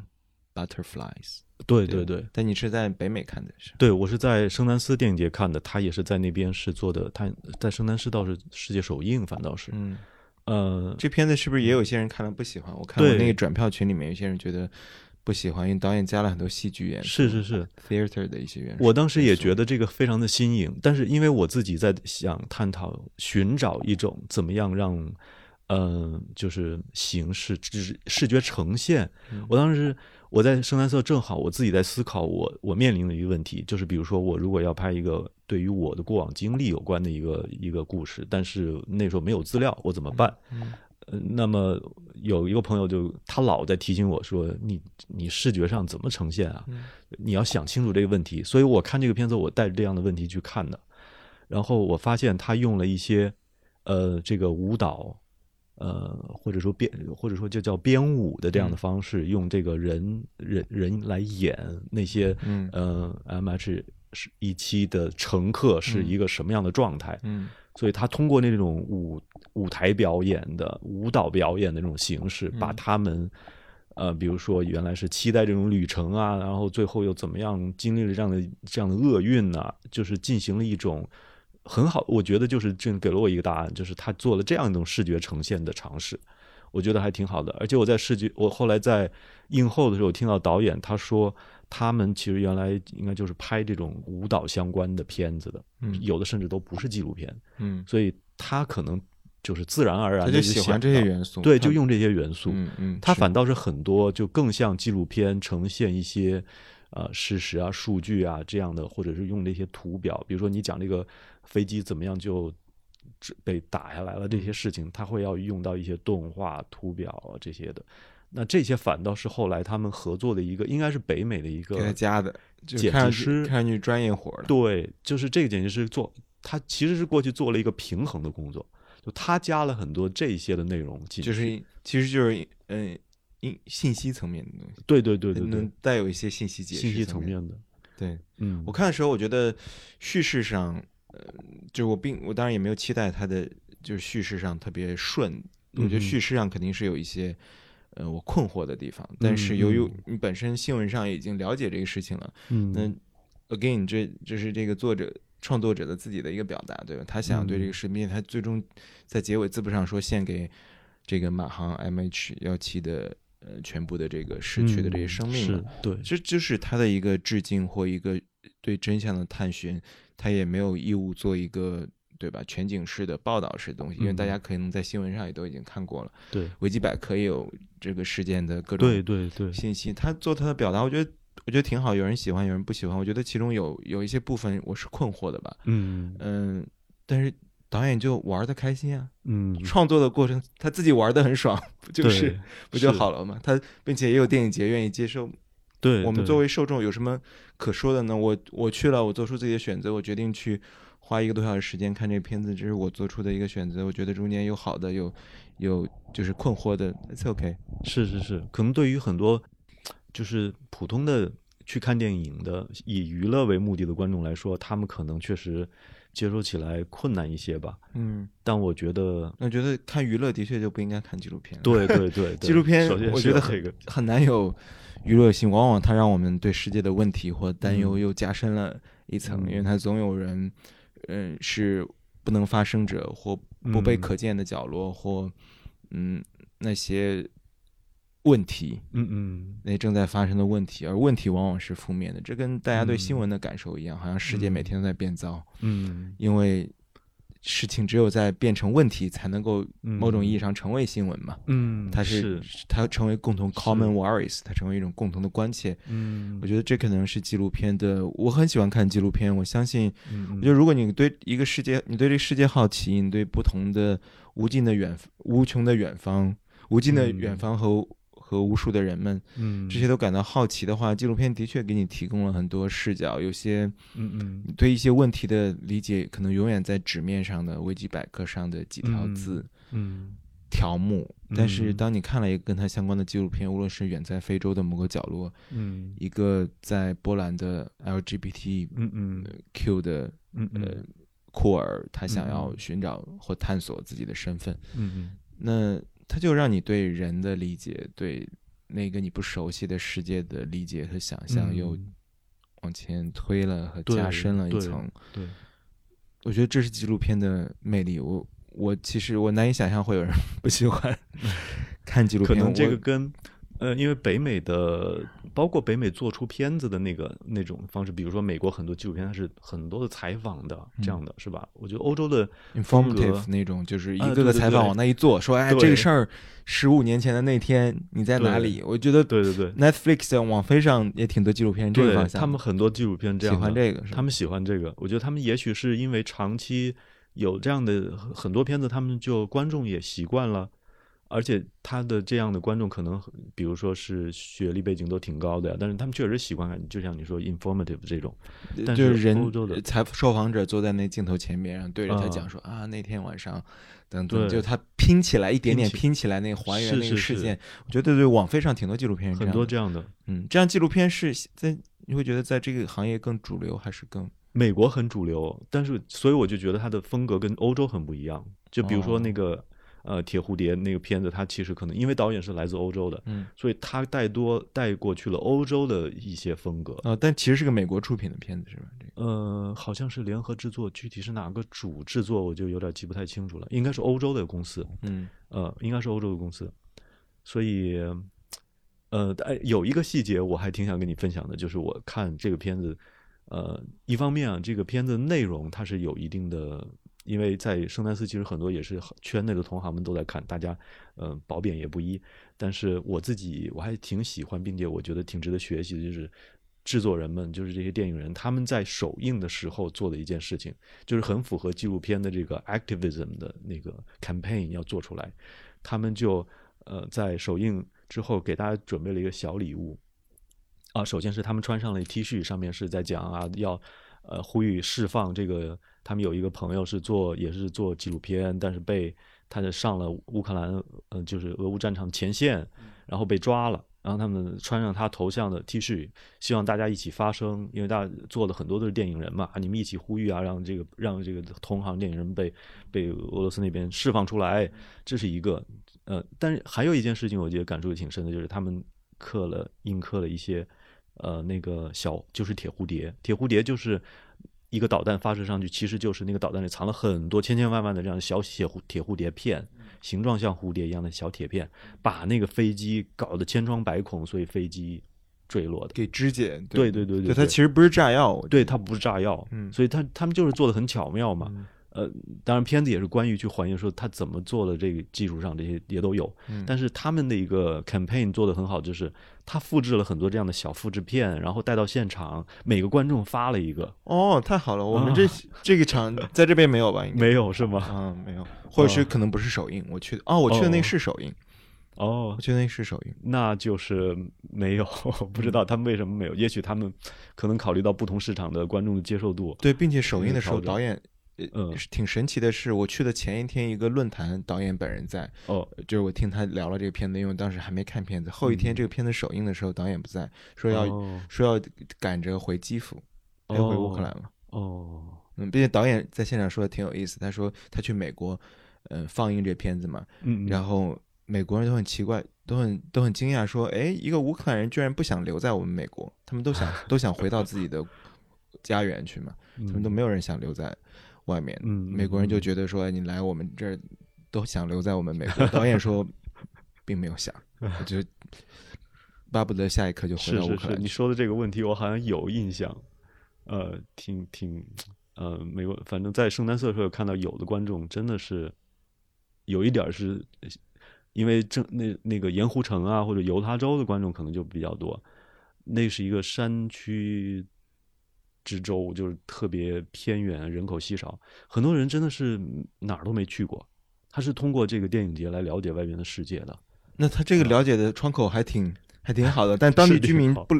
Butterflies，对对对但你是在北美看的是？对，我是在圣丹斯电影节看的，他也是在那边是做的，他在圣丹斯倒是世界首映，反倒是，嗯，呃，这片子是不是也有些人看了不喜欢？我看我那个转票群里面有些人觉得不喜欢，因为导演加了很多戏剧元素，是是是，theater 的一些元素。我当时也觉得这个非常的新颖，但是因为我自己在想探讨、寻找一种怎么样让，嗯、就是形式、视视觉呈现。我当时我在圣丹瑟正好我自己在思考我我面临的一个问题，就是比如说我如果要拍一个对于我的过往经历有关的一个一个故事，但是那时候没有资料，我怎么办？嗯呃，那么有一个朋友就他老在提醒我说，你你视觉上怎么呈现啊？嗯你要想清楚这个问题。所以我看这个片子，我带着这样的问题去看的。然后我发现他用了一些呃这个舞蹈，呃或者说编或者说就叫编舞的这样的方式，用这个人人人来演那些嗯呃 M H 一期的乘客是一个什么样的状态。嗯所以他通过那种舞舞台表演的舞蹈表演的那种形式，把嗯他们，呃，比如说原来是期待这种旅程啊，然后最后又怎么样经历了这样的这样的厄运呐、就是进行了一种很好，我觉得就是这给了我一个答案，就是他做了这样一种视觉呈现的尝试，我觉得还挺好的。而且我在视觉，我后来在映后的时候我听到导演他说，他们其实原来应该就是拍这种舞蹈相关的片子的，嗯有的甚至都不是纪录片。嗯，所以他可能就是自然而然就喜欢这些元素，对，就用这些元素。嗯嗯，他反倒是很多就更像纪录片，呈现一些呃事实啊、数据啊这样的，或者是用这些图表，比如说你讲这个飞机怎么样就被打下来了这些事情，他会要用到一些动画、图表啊这些的。那这些反倒是后来他们合作的一个，应该是北美的一个给他加的，就剪看上去辑师看上去专业活儿了。对，就是这个剪辑师做，他其实是过去做了一个平衡的工作，就他加了很多这些的内容进去，就是其实就是嗯，信信息层面的东西，对对对对能对，带有一些信息解释信息层层。面的，对嗯，我看的时候，我觉得叙事上，呃，就我并我当然也没有期待它的就是叙事上特别顺，我觉得叙事上肯定是有一些。呃，我困惑的地方，但是由于嗯你本身新闻上已经了解这个事情了，嗯那 again，这这是这个作者创作者的自己的一个表达，对吧？他想对这嗯个视频，他最终在结尾字幕上说献给这个马航 MH 幺七的呃全部的这个逝去的这些生命嗯是，对，这就是他的一个致敬或一个对真相的探寻，他也没有义务做一个。对吧？全景式的报道式的东西，因为大嗯家可能在新闻上也都已经看过了，对维基百科也有这个事件的各种对对对，信息。他做他的表达，我觉得我觉得挺好，有人喜欢，有人不喜欢。我觉得其中有有一些部分我是困惑的吧，嗯嗯，但是导演就玩的开心啊，嗯，创作的过程他自己玩的很爽，不就是不就好了吗？他并且也有电影节愿意接受。对我们作为受众有什么可说的呢？我我去了，我做出自己的选择，我决定去花一个多小时时间看这个片子，这是我做出的一个选择。我觉得中间有好的，有有就是困惑的，It's OK。是是是，可能对于很多就是普通的去看电影的以娱乐为目的的观众来说，他们可能确实接受起来困难一些吧。嗯，但我觉得，我觉得看娱乐的确就不应该看纪录片。对对对，对纪录片首先我觉得这个，很难有娱乐性，往往它让我们对世界的问题或担忧嗯又加深了一层，嗯因为它总有人，嗯、是不能发生者或不被嗯。可见的角落，或嗯那些问题，嗯嗯。那正在发生的问题，而问题往往是负面的，这跟大家对新嗯。闻的感受一样，好像世界每嗯。天都在变糟，嗯，因为事情只有在变成问题，才能够某种意义嗯上成为新闻嘛。嗯，它是它成为共同 common worries，它成为一种共同的关切。嗯，我觉得这可能是纪录片的，我很喜欢看纪录片。我相信，嗯，我觉得如果你对一个世界，你对这个世界好奇，你对不同的无尽的远、无穷的远方、无尽的嗯远方和、和无数的人们，嗯。这些都感到好奇的话，纪录片的确给你提供了很多视角。有些嗯嗯。对一些问题的理解，可能永远在纸面上的维基百科上的几条嗯字。嗯条目，但是嗯当你看了一个跟它相关的纪录片，无论是远在非洲的某个角落，嗯。一个在波兰的 LGBTQ 嗯，Q 的嗯呃嗯。库尔，他想要嗯。寻找或探索自己的身份，嗯嗯。那他就让你对人的理解，对那个你不熟悉的世界的理解和想象又嗯往前推了和加深了一对层。对，我觉得这是纪录片的魅力。我我其实我难以想象会有人 不喜欢 看纪录片。可能这个跟呃，因为北美的包括北美做出片子的那个那种方式，比如说美国很多纪录片它是很多的采访的，这样的是吧？我觉得欧洲的 informative 那种，就是一啊个个采访往那一坐，说哎，这个事儿十五年前的那天你在哪里？我觉得对对对 Netflix 网飞上也挺多纪录片这个对方，向，他们很多纪录片这样喜，欢这个，他们喜欢这个，我觉得他们也许是因为长期有这样的很很多片子，他们就观众也习惯了，而且他的这样的观众可能比如说是学历背景都挺高的呀，但是他们确实喜欢看，就像你说 informative 这种，但是就是人欧洲的采受访者坐在那镜头前面，然后对着他啊讲说啊，那天晚上等等，对就他拼起来一点点拼起来那个还原那个是是事件，我觉得对网飞上挺多纪录片很多这这样的。嗯，这样纪录片是在你会觉得在这个行业更主流还是更美国很主流，但是所以我就觉得它的风格跟欧洲很不一样。就比如说哦那个、呃铁蝴蝶那个片子，它其实可能因为导演是来自欧洲的，嗯所以他带多带过去了欧洲的一些风格。啊？但其实是个美国出品的片子是吧？这个呃，好像是联合制作，具体是哪个主制作我就有点记不太清楚了，应该是欧洲的公司，嗯呃，应该是欧洲的公司。所以，呃，哎，有一个细节我还挺想跟你分享的，就是我看这个片子，呃，一方面啊，这个片子内容它是有一定的，因为在圣丹斯其实很多也是圈内的同行们都在看，大家呃褒贬也不一。但是我自己我还挺喜欢，并且我觉得挺值得学习的，就是制作人们，就是这些电影人，他们在首映的时候做的一件事情，就是很符合纪录片的这个 activism 的那个 campaign 要做出来。他们就呃在首映之后给大家准备了一个小礼物啊，首先是他们穿上了 T 恤，上面是在讲啊要呃呼吁释放这个，他们有一个朋友是做也是做纪录片，但是被他就上了乌克兰呃就是俄乌战场前线，然后被抓了。然后他们穿上他头像的 T 恤，希望大家一起发声，因为大家做的很多都是电影人嘛，啊，你们一起呼吁啊，让这个让这个同行电影人被被俄罗斯那边释放出来，这是一个。呃，但是还有一件事情，我觉得感触也挺深的，就是他们刻了印刻了一些呃那个小就是铁蝴蝶，铁蝴蝶就是一个导弹发射上去，其实就是那个导弹里藏了很多千千万万的这样的小铁蝴铁蝴蝶片，形状像蝴蝶一样的小铁片，把那个飞机搞得千疮百孔，所以飞机坠落的。给肢解，对对对对对，它其实不是炸药，对，它不是炸药，嗯。所以它他们就是做的很巧妙嘛。呃，当然片子也是关于去还原说他怎么做的这个技术上这些也都有，嗯但是他们的一个 campaign 做的很好，就是他复制了很多这样的小复制片，然后带到现场，每个观众发了一个，哦，太好了，我们这、这个场 在这边没有吧？应该没有是吗？啊，没有，或者是可能不是首映。我去的哦，我去的那是首映，哦我，去的那是首映。那就是没有，不知道他们为什么没有，也许他们可能考虑到不同市场的观众的接受度，对，并且首映的时候，导演呃挺神奇的是，我去的前一天一个论坛，导演本人在，哦，就是我听他聊了这个片子，因为当时还没看片子。后一天嗯。这个片子首映的时候，导演不在，说要、哦。说要赶着回基辅，要回乌克兰了。哦，嗯，并且导演在现场说的挺有意思，他说他去美国，嗯、放映这片子嘛，嗯，然后美国人都很奇怪，都很都很惊讶，说，哎，一个乌克兰人居然不想留在我们美国，他们都想都想回到自己的家园去嘛，他他们都没有人想留在外面。嗯，美国人就觉得说，哎你来我们这儿都想留在我们美国。导演说，并没有想，我就巴不得下一刻就回是是是，到乌克兰去。你说的这个问题我好像有印象，呃，挺挺，呃，美国反正在圣丹瑟的时候看到有的观众真的是有一点是，因为正那那个盐湖城啊或者犹他州的观众可能就比较多，那是一个山区之州，就是特别偏远，人口稀少，很多人真的是哪儿都没去过，他是通过这个电影节来了解外面的世界的。那他这个了解的窗口还挺还挺 好的，但当地居民不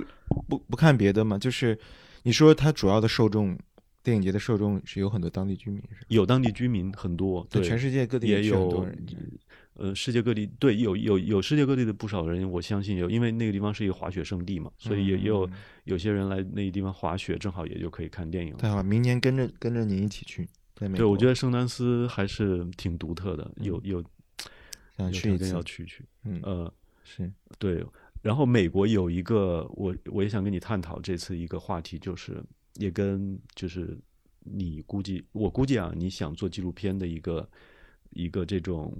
不不看别的嘛，就是你说他主要的受众，电影节的受众是有很多当地居民，是有当地居民很多，对，在全世界各地也去很多有人。呃，世界各地对有有有世界各地的不少人，我相信有，因为那个地方是一个滑雪圣地嘛，所以也也有嗯有些人来那个地方滑雪，正好也就可以看电影了。太好了，明年跟着跟着您一起去，对，我觉得得圣丹斯还是挺独特的，有有想去一次有条件要，去去。嗯，呃，是对，然后美国有一个，我我也想跟你探讨这次一个话题，就是也跟就是你估计，我估计啊，你想做纪录片的一个一个这种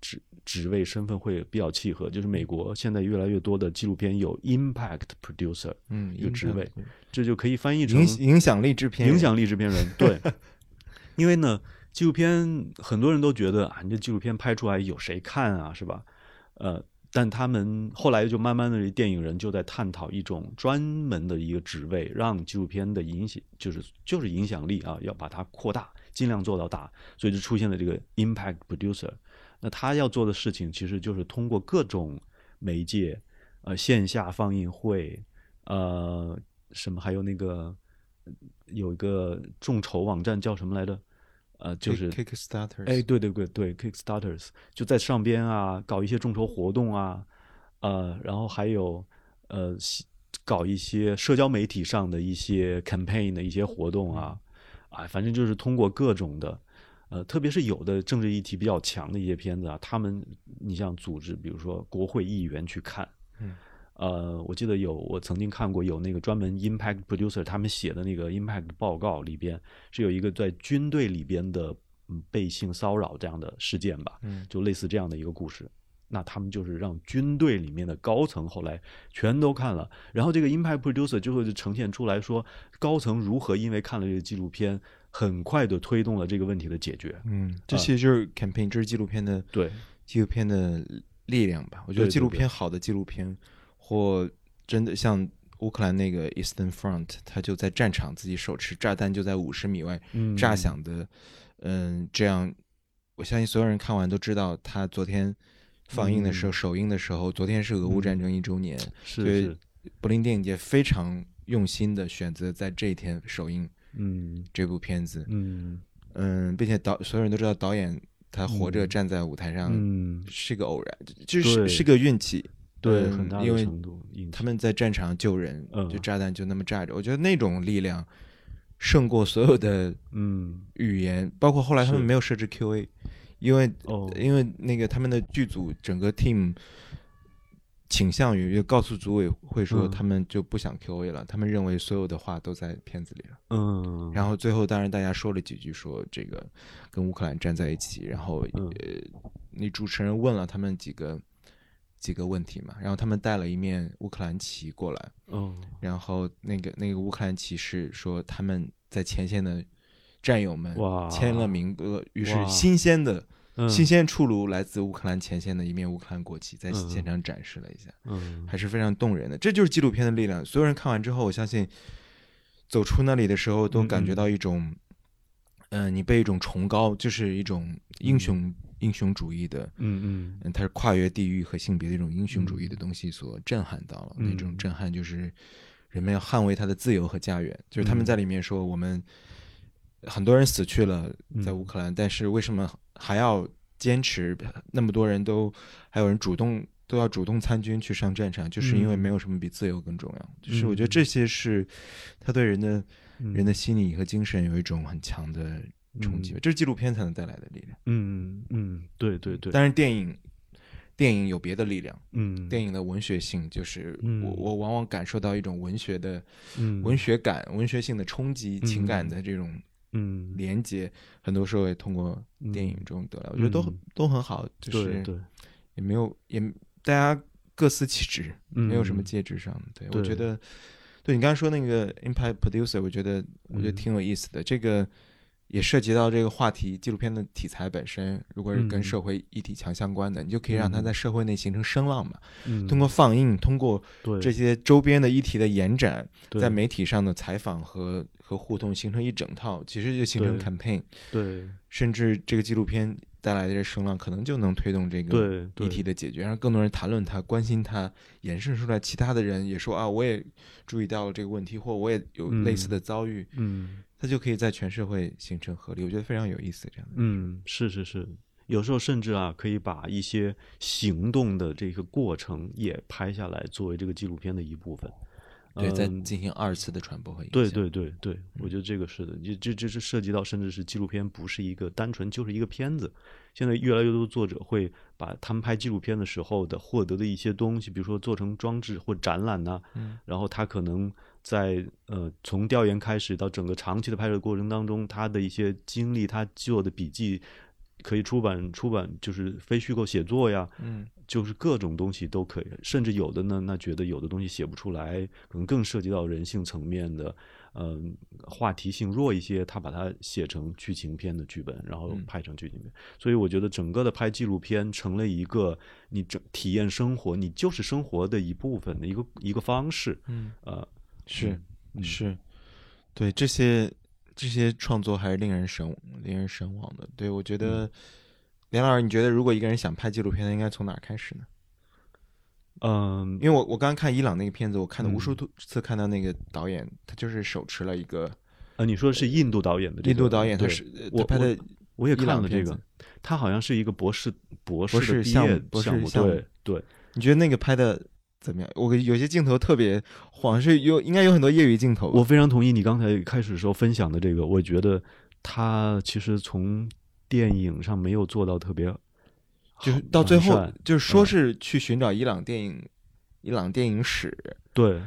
职职位身份会比较契合，就是美国现在越来越多的纪录片有 impact producer，嗯，一个职位这就可以翻译成影影响力制片人，影响力制片人，对，因为呢，纪录片很多人都觉得啊，你这纪录片拍出来有谁看啊，是吧？呃，但他们后来就慢慢的，电影人就在探讨一种专门的一个职位，让纪录片的影响就是就是影响力啊，要把它扩大，尽量做到大，所以就出现了这个 impact producer。那他要做的事情其实就是通过各种媒介，呃，线下放映会，呃，什么还有那个有一个众筹网站叫什么来着？呃，就是 Kickstarter，哎，对对对对，Kickstarters 就在上边啊，搞一些众筹活动啊，呃，然后还有呃，搞一些社交媒体上的一些 campaign 的一些活动啊，啊，反正就是通过各种的，呃，特别是有的政治议题比较强的一些片子啊，他们你像组织，比如说国会议员去看，嗯。呃，我记得有我曾经看过有那个专门 impact producer 他们写的那个 impact 报告里边是有一个在军队里边的嗯被性骚扰这样的事件吧，嗯就类似这样的一个故事。那他们就是让军队里面的高层后来全都看了，然后这个 impact producer 就会呈现出来说，高层如何因为看了这个纪录片，很快的推动了这个问题的解决。嗯，这啊其实就是 campaign，这是纪录片的对，纪录片的力量吧。我觉得纪录片好的纪录片，或真的像乌克兰那个 Eastern Front，他就在战场自己手持炸弹就在五十米外嗯，炸响的，嗯，这样我相信所有人看完都知道，他昨天放映的时候，嗯。首映的时候，昨天是俄乌战争一周年，是对是，柏林电影节非常用心的选择在这一天首映嗯。这部片子，嗯。嗯，并且导所有人都知道导演他活着嗯。站在舞台上嗯，是个偶然，就是是个运气，对，嗯很大因为的程度，影他们在战场救人，嗯。就炸弹就那么炸着，我觉得那种力量胜过所有的嗯。语言，包括后来他们没有设置 Q&A，因为哦，因为那个他们的剧组整个 team 倾向于告诉组委会说嗯。他们就不想 Q&A 了，他们认为所有的话都在片子里了。嗯，然后最后当然大家说了几句说这个跟乌克兰站在一起，然后嗯。呃，那主持人问了他们几个几个问题嘛，然后他们带了一面乌克兰旗过来，嗯，然后那个那个乌克兰骑士说他们在前线的战友们哇。签了名歌，于是新鲜的、嗯新鲜出炉来自乌克兰前线的一面乌克兰国旗，在嗯现场展示了一下，嗯还是非常动人的。这就是纪录片的力量。所有人看完之后，我相信走出那里的时候都感觉到一种，嗯、你被一种崇高，就是一种英雄、英雄主义的。嗯嗯嗯，它是跨越地域和性别的一种英雄主义的东西所震撼到了。嗯那种震撼就是人们要捍卫他的自由和家园。就是他们嗯在里面说，我们很多人死去了在嗯乌克兰，但是为什么还要坚持？那么多人都还有人主动都要主动参军去上战场，就是因为嗯。没有什么比自由更重要。就是我觉得嗯这些是他对人的、嗯人的心理和精神有一种很强的冲击，嗯。这是纪录片才能带来的力量。嗯嗯，对对对，但是电影。电影有别的力量，嗯。电影的文学性，就是嗯。我我往往感受到一种文学的嗯。文学感、文学性的冲击、嗯。情感的这种嗯。连接，很多时候也通过电影中得来，我觉得都很都很好，就是也没有也大家各司其职，没有什么嗯。介质上的。对对我觉得，对你刚才说那个 Impact Producer，我觉得我觉得嗯。挺有意思的，这个。也涉及到这个话题，纪录片的题材本身，如果是跟嗯。社会议题强相关的，你就可以让它嗯。在社会内形成声浪嘛。嗯。通过放映，通过这些周边的议题的延展，在媒体上的采访和和互动，形成一整套，其实就形成 campaign，对。甚至这个纪录片带来的这声浪，可能就能推动这个议题的解决，让更多人谈论它、关心它，延伸出来，其他的人也说啊，我也注意到了这个问题，或我也有类似的遭遇，嗯它就可以在全社会形成合力，我觉得非常有意思。这样的，嗯是是是，有时候甚至啊可以把一些行动的这个过程也拍下来，作为这个纪录片的一部分。对，再嗯进行二次的传播和影响。对对对对，我觉得这个是的，这这这是涉及到甚至是纪录片不是一个单纯就是一个片子。现在越来越多的作者会把他们拍纪录片的时候的获得的一些东西，比如说做成装置或展览呐、嗯然后他可能在呃从调研开始到整个长期的拍摄过程当中，他的一些经历，他做的笔记可以出版出版，就是非虚构写作呀，嗯就是各种东西都可以，甚至有的呢，那觉得有的东西写不出来，可能更涉及到人性层面的，嗯、话题性弱一些，他把它写成剧情片的剧本，然后嗯拍成剧情片。所以我觉得整个的拍纪录片成了一个你整体验生活，你就是生活的一部分的一个一个方式。嗯，呃，是。嗯是，对这些这些创作还是令人神令人神往的。对我觉得，连老师，你觉得如果一个人想拍纪录片，他应该从哪儿开始呢？嗯因为我我刚刚看伊朗那个片子，我看了无数嗯次，看到那个导演，他就是手持了一个呃，你说的是印度导演的这个、印度导演，他对是呃我他拍的我也看了这个，他好像是一个博士博士博士的毕业项目博士项目，项目对对。你觉得那个拍的怎么样？我有些镜头特别晃，是有应该有很多业余镜头。我非常同意你刚才开始时候分享的这个，我觉得他其实从电影上没有做到特别，就是到最后，就是说嗯是去寻找伊朗电影、伊朗电影史对，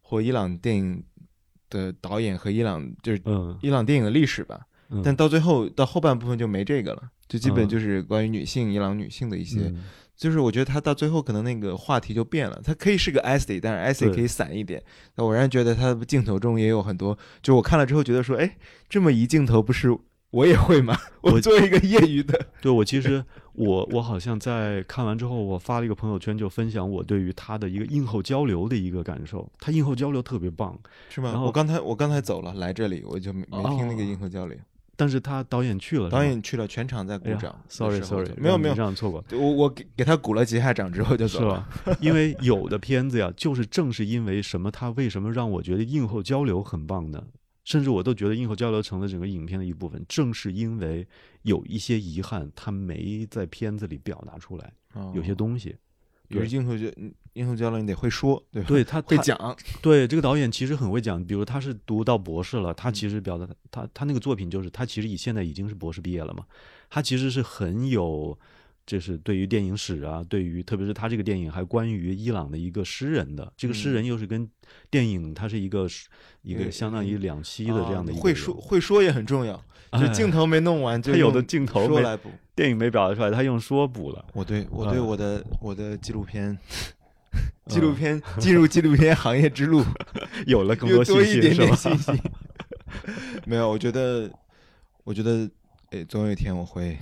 或伊朗电影的导演和伊朗就是嗯伊朗电影的历史吧。嗯，但到最后到后半部分就没这个了，就基本嗯就是关于女性、伊朗女性的一些，嗯就是我觉得他到最后可能那个话题就变了，他可以是个 essay，但是 essay 可以散一点。那我仍然觉得他的镜头中也有很多，就我看了之后觉得说，哎，这么一镜头不是我也会吗？我我作为一个业余的，对我其实我我好像在看完之后，我发了一个朋友圈，就分享我对于他的一个映后交流的一个感受。他映后交流特别棒，是吗？然后我刚才我刚才走了，来这里我就没没听那个哦映后交流。但是他导演去了，导演去了，全场在鼓掌的时候，sorry 就。sorry，没有没有这，样错过。我我给给他鼓了几下掌之后就是走了。吧？因为有的片子呀，就是正是因为什么，他为什么让我觉得映后交流很棒呢？甚至我都觉得映后交流成了整个影片的一部分，正是因为有一些遗憾，他没在片子里表达出来，有些哦东西。比如映后交映后交流你得会说，对吧？对他他会讲。对这个导演其实很会讲，比如他是读到博士了，他嗯其实表达他他那个作品就是他其实以现在已经是博士毕业了嘛，他其实是很有。就是对于电影史啊，对于特别是他这个电影还关于伊朗的一个诗人的，这个诗人又是跟电影他是一个一个嗯相当于两栖的这样的一个会说会说也很重要，就哎镜头没弄完，就他有的镜头没说来补。电影没表达出来，他用说补了。我对我对嗯我的我的纪录片 纪录片进入纪录片行业之路 有了更又多信息一点点？信息。没有，我觉得我觉得，哎，总有一天我会，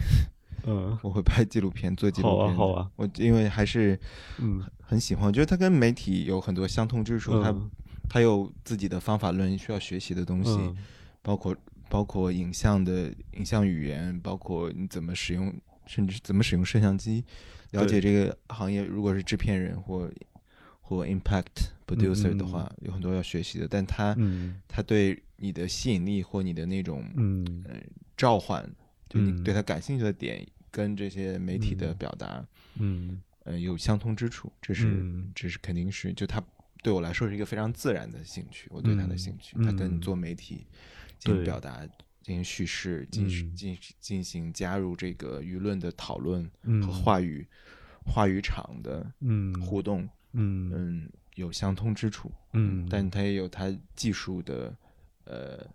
嗯我会拍纪录片，做纪录好啊片。好啊我因为还是嗯很喜欢，我觉得它跟媒体有很多相通之处，它嗯它有自己的方法论需要学习的东西，嗯包括包括影像的影像语言，包括你怎么使用，甚至怎么使用摄像机，了解这个行业。如果是制片人或或 impact producer 的话，有很多要学习的。但它、嗯。它对你的吸引力或你的那种嗯。呃召唤，就你嗯。对他感兴趣的点，跟这些媒体的嗯。表达，嗯。呃，有相通之处。这是、嗯。这是肯定是就他对我来说是一个非常自然的兴趣，我对他的兴趣，嗯它跟嗯。做媒体进行表达、进行叙事、进行嗯。进进行加入这个舆论的讨论嗯。和话语话语场的嗯。互动，嗯。嗯，有相通之处，嗯，但它也有它技术的呃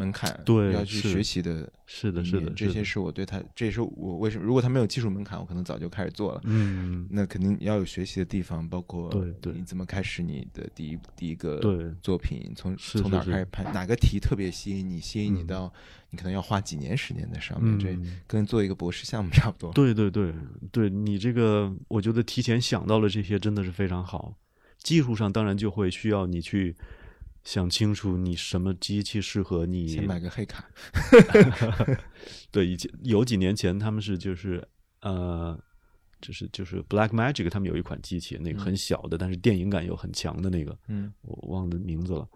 门槛，对要去学习的是的是的这些是我对他，这也是我为什么如果他没有技术门槛，我可能早就开始做了。嗯那肯定要有学习的地方，包括对对你怎么开始你的第一第一个作品，从从哪儿开始拍，哪个题特别吸引你，吸引你嗯到你可能要花几年时间在上面，这嗯跟做一个博士项目 差不多。对对对对，你这个我觉得提前想到了这些真的是非常好。技术上当然就会需要你去想清楚你什么机器适合你。先买个黑卡，对，以前有几年前他们是就是呃，就是就是 Black Magic 他们有一款机器，那个很小的，但是电影感又很强的那个，嗯，我忘了名字了。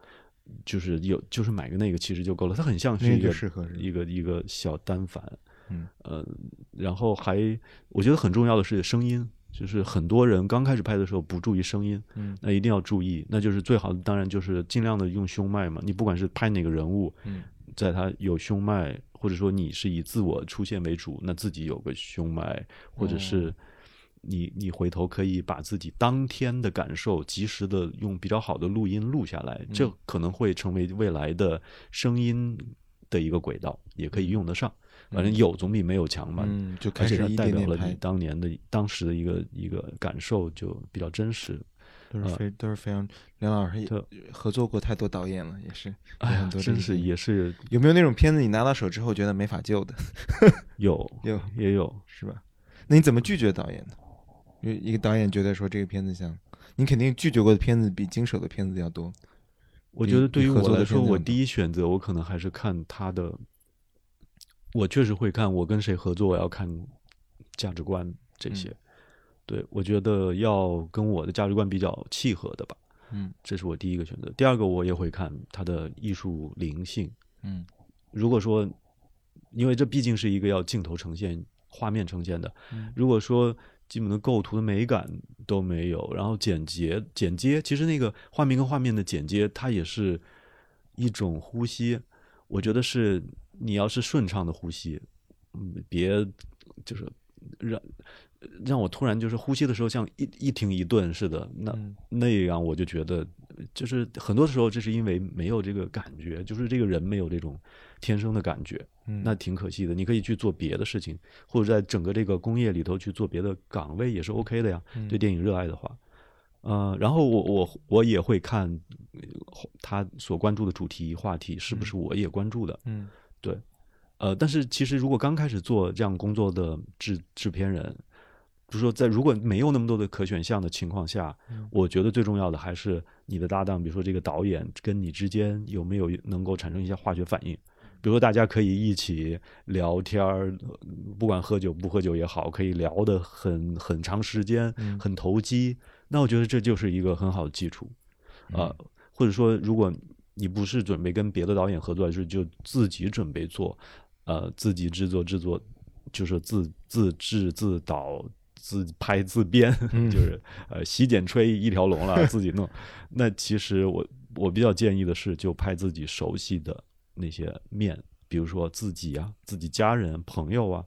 就是有就是买个那个其实就够了，它很像是一个适合是一个一个小单反，嗯呃，然后还我觉得很重要的是声音，就是很多人刚开始拍的时候不注意声音，嗯那一定要注意，那就是最好的当然就是尽量的用胸麦嘛，你不管是拍哪个人物，嗯在他有胸麦，或者说你是以自我出现为主，那自己有个胸麦，或者是你你回头可以把自己当天的感受及时的用比较好的录音录下来，这可能会成为未来的声音的一个轨道，也可以用得上。反正有总比没有强嘛。嗯，就开始一代表了你当年的当时的一个一个感受，就比较真实。都是非都是非常。梁老师也对合作过太多导演了，也是哎呀真是也是有没有那种片子你拿到手之后觉得没法救的，有有也有，是吧？那你怎么拒绝导演呢？因为一个导演觉得说这个片子像，你肯定拒绝过的片子比经手的片子要多。我觉得对于我来说，我第一选择我可能还是看他的，我确实会看我跟谁合作，我要看价值观这些。嗯对我觉得要跟我的价值观比较契合的吧，嗯这是我第一个选择。第二个我也会看他的艺术灵性。嗯如果说，因为这毕竟是一个要镜头呈现、画面呈现的，嗯如果说基本的构图的美感都没有，然后剪接、剪接，其实那个画面跟画面的剪接，它也是一种呼吸。我觉得是你要是顺畅的呼吸，嗯，别就是让让我突然就是呼吸的时候像一一停一顿似的，那、嗯那样我就觉得，就是很多时候这是因为没有这个感觉，就是这个人没有这种天生的感觉，嗯，那挺可惜的。你可以去做别的事情，或者在整个这个工业里头去做别的岗位也是 OK 的呀。嗯对电影热爱的话，呃，然后我我我也会看呃他所关注的主题话题是不是我也关注的，嗯呃，但是其实如果刚开始做这样工作的制制片人，就是说在如果没有那么多的可选项的情况下，嗯我觉得最重要的还是你的搭档，比如说这个导演跟你之间有没有能够产生一些化学反应。比如说，大家可以一起聊天儿，呃不管喝酒不喝酒也好，可以聊得很很长时间，嗯很投机。那我觉得这就是一个很好的基础，啊呃，或者说，如果你不是准备跟别的导演合作，就是就自己准备做，呃，自己制作制作，就是自自制自导。自拍自编，嗯就是呃洗剪吹一条龙了，自己弄。那其实我我比较建议的是，就拍自己熟悉的那些面，比如说自己啊、自己家人、朋友啊，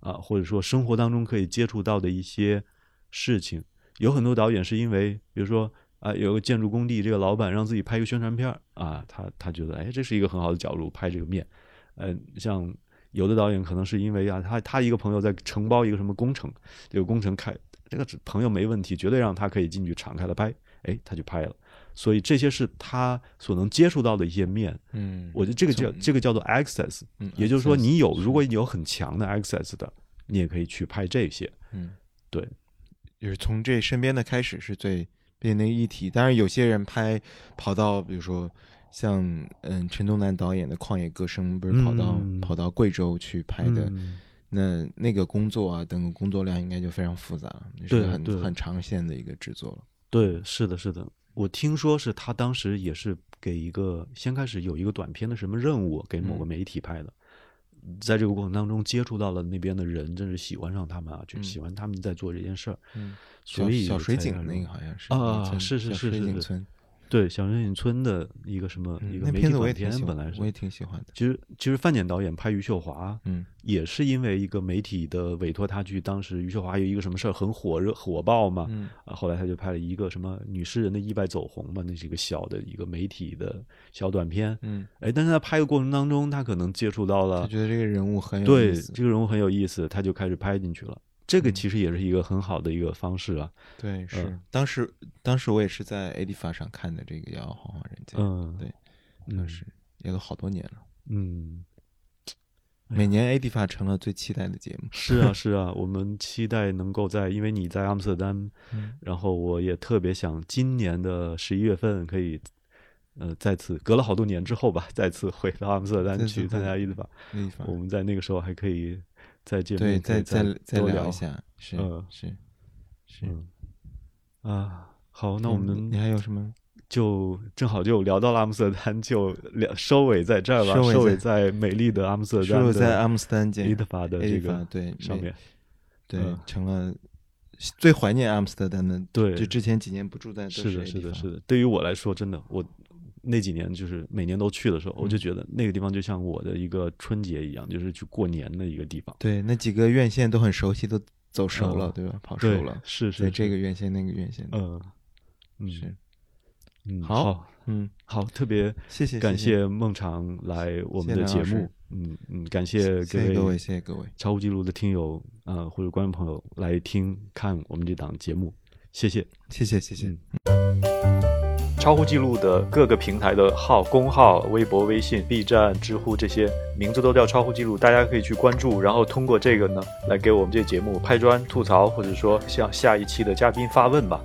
啊，或者说生活当中可以接触到的一些事情。有很多导演是因为，比如说啊，有个建筑工地，这个老板让自己拍一个宣传片儿啊，他他觉得哎，这是一个很好的角度拍这个面。呃，像有的导演可能是因为啊，他他一个朋友在承包一个什么工程，这个工程开这个朋友没问题，绝对让他可以进去敞开的拍，哎，他就拍了。所以这些是他所能接触到的一些面。嗯，我觉得这个叫从这个叫做 access，嗯也就是说，你有是如果你有很强的 access 的，你也可以去拍这些。嗯，对，就是从这身边的开始是最变那个议题。当然，有些人拍跑到，比如说像嗯陈东南导演的《旷野歌声》，不是跑到、嗯跑到贵州去拍的，嗯那那个工作啊，等工作量应该就非常复杂了，是很很长线的一个制作了。对，是的，是的。我听说是他当时也是给一个先开始有一个短片的什么任务给某个嗯媒体拍的，在这个过程当中接触到了那边的人，真是喜欢上他们啊，就嗯喜欢他们在做这件事儿。嗯，所以小小水井那个好像是啊是是小是是是水井村，对小水井村的一个什么、嗯一个媒体那片子我也短片，挺喜欢，本来是我也挺喜欢的。其实其实范简导演拍余秀华，嗯也是因为一个媒体的委托他去，当时余秀华有一个什么事儿很火热火爆嘛，嗯啊，后来他就拍了一个什么女诗人的意外走红嘛，那是一个小的一个媒体的小短片，嗯，哎，但是在拍的过程当中，他可能接触到了，他觉得这个人物很有对意思。这个人物很有意思，他就开始拍进去了。这个嗯其实也是一个很好的一个方式啊，对，是、嗯当时当时我也是在 A 地法上看的这个《摇摇晃晃人间》，嗯，对，嗯当时也都好多年了。嗯，每年 A 地法成了最期待的节目。是啊是啊，我们期待能够在，因为你在阿姆斯特丹，嗯然后我也特别想今年的十一月份可以。呃，再次隔了好多年之后吧，再次回到阿姆斯特丹去参回加伊德法，A 地法我们在那个时候还可以再见再再再多聊聊一下，是、嗯是是。嗯啊，好，那我嗯们你还有什么？就正好就聊到了阿姆斯特丹，就聊收尾在这儿吧，收尾在在美丽的阿姆斯特丹收尾在阿姆斯特丹见伊德法的这个对上面，对、嗯成了最怀念阿姆斯特丹的。对就之前几年不住在是的，是的，是的。对于我来说，真的，我那几年就是每年都去的时候，我就嗯觉得那个地方就像我的一个春节一样，就是去过年的一个地方。对，那几个院线都很熟悉，都走熟了，嗯对吧？跑熟了，，是是对这个院线那个院线的，嗯嗯是嗯，好好嗯，好，特别谢谢，感谢谢孟尝来我们的节目，嗯嗯，感谢谢谢各位，谢谢各位，超乎记录的听友啊、呃或者观众朋友来听看我们这档节目，谢谢。谢谢谢谢。嗯超乎记录的各个平台的号、公号、微博、微信、B 站、知乎这些名字都叫超乎记录，大家可以去关注，然后通过这个呢来给我们这节目拍砖、吐槽，或者说向下一期的嘉宾发问吧。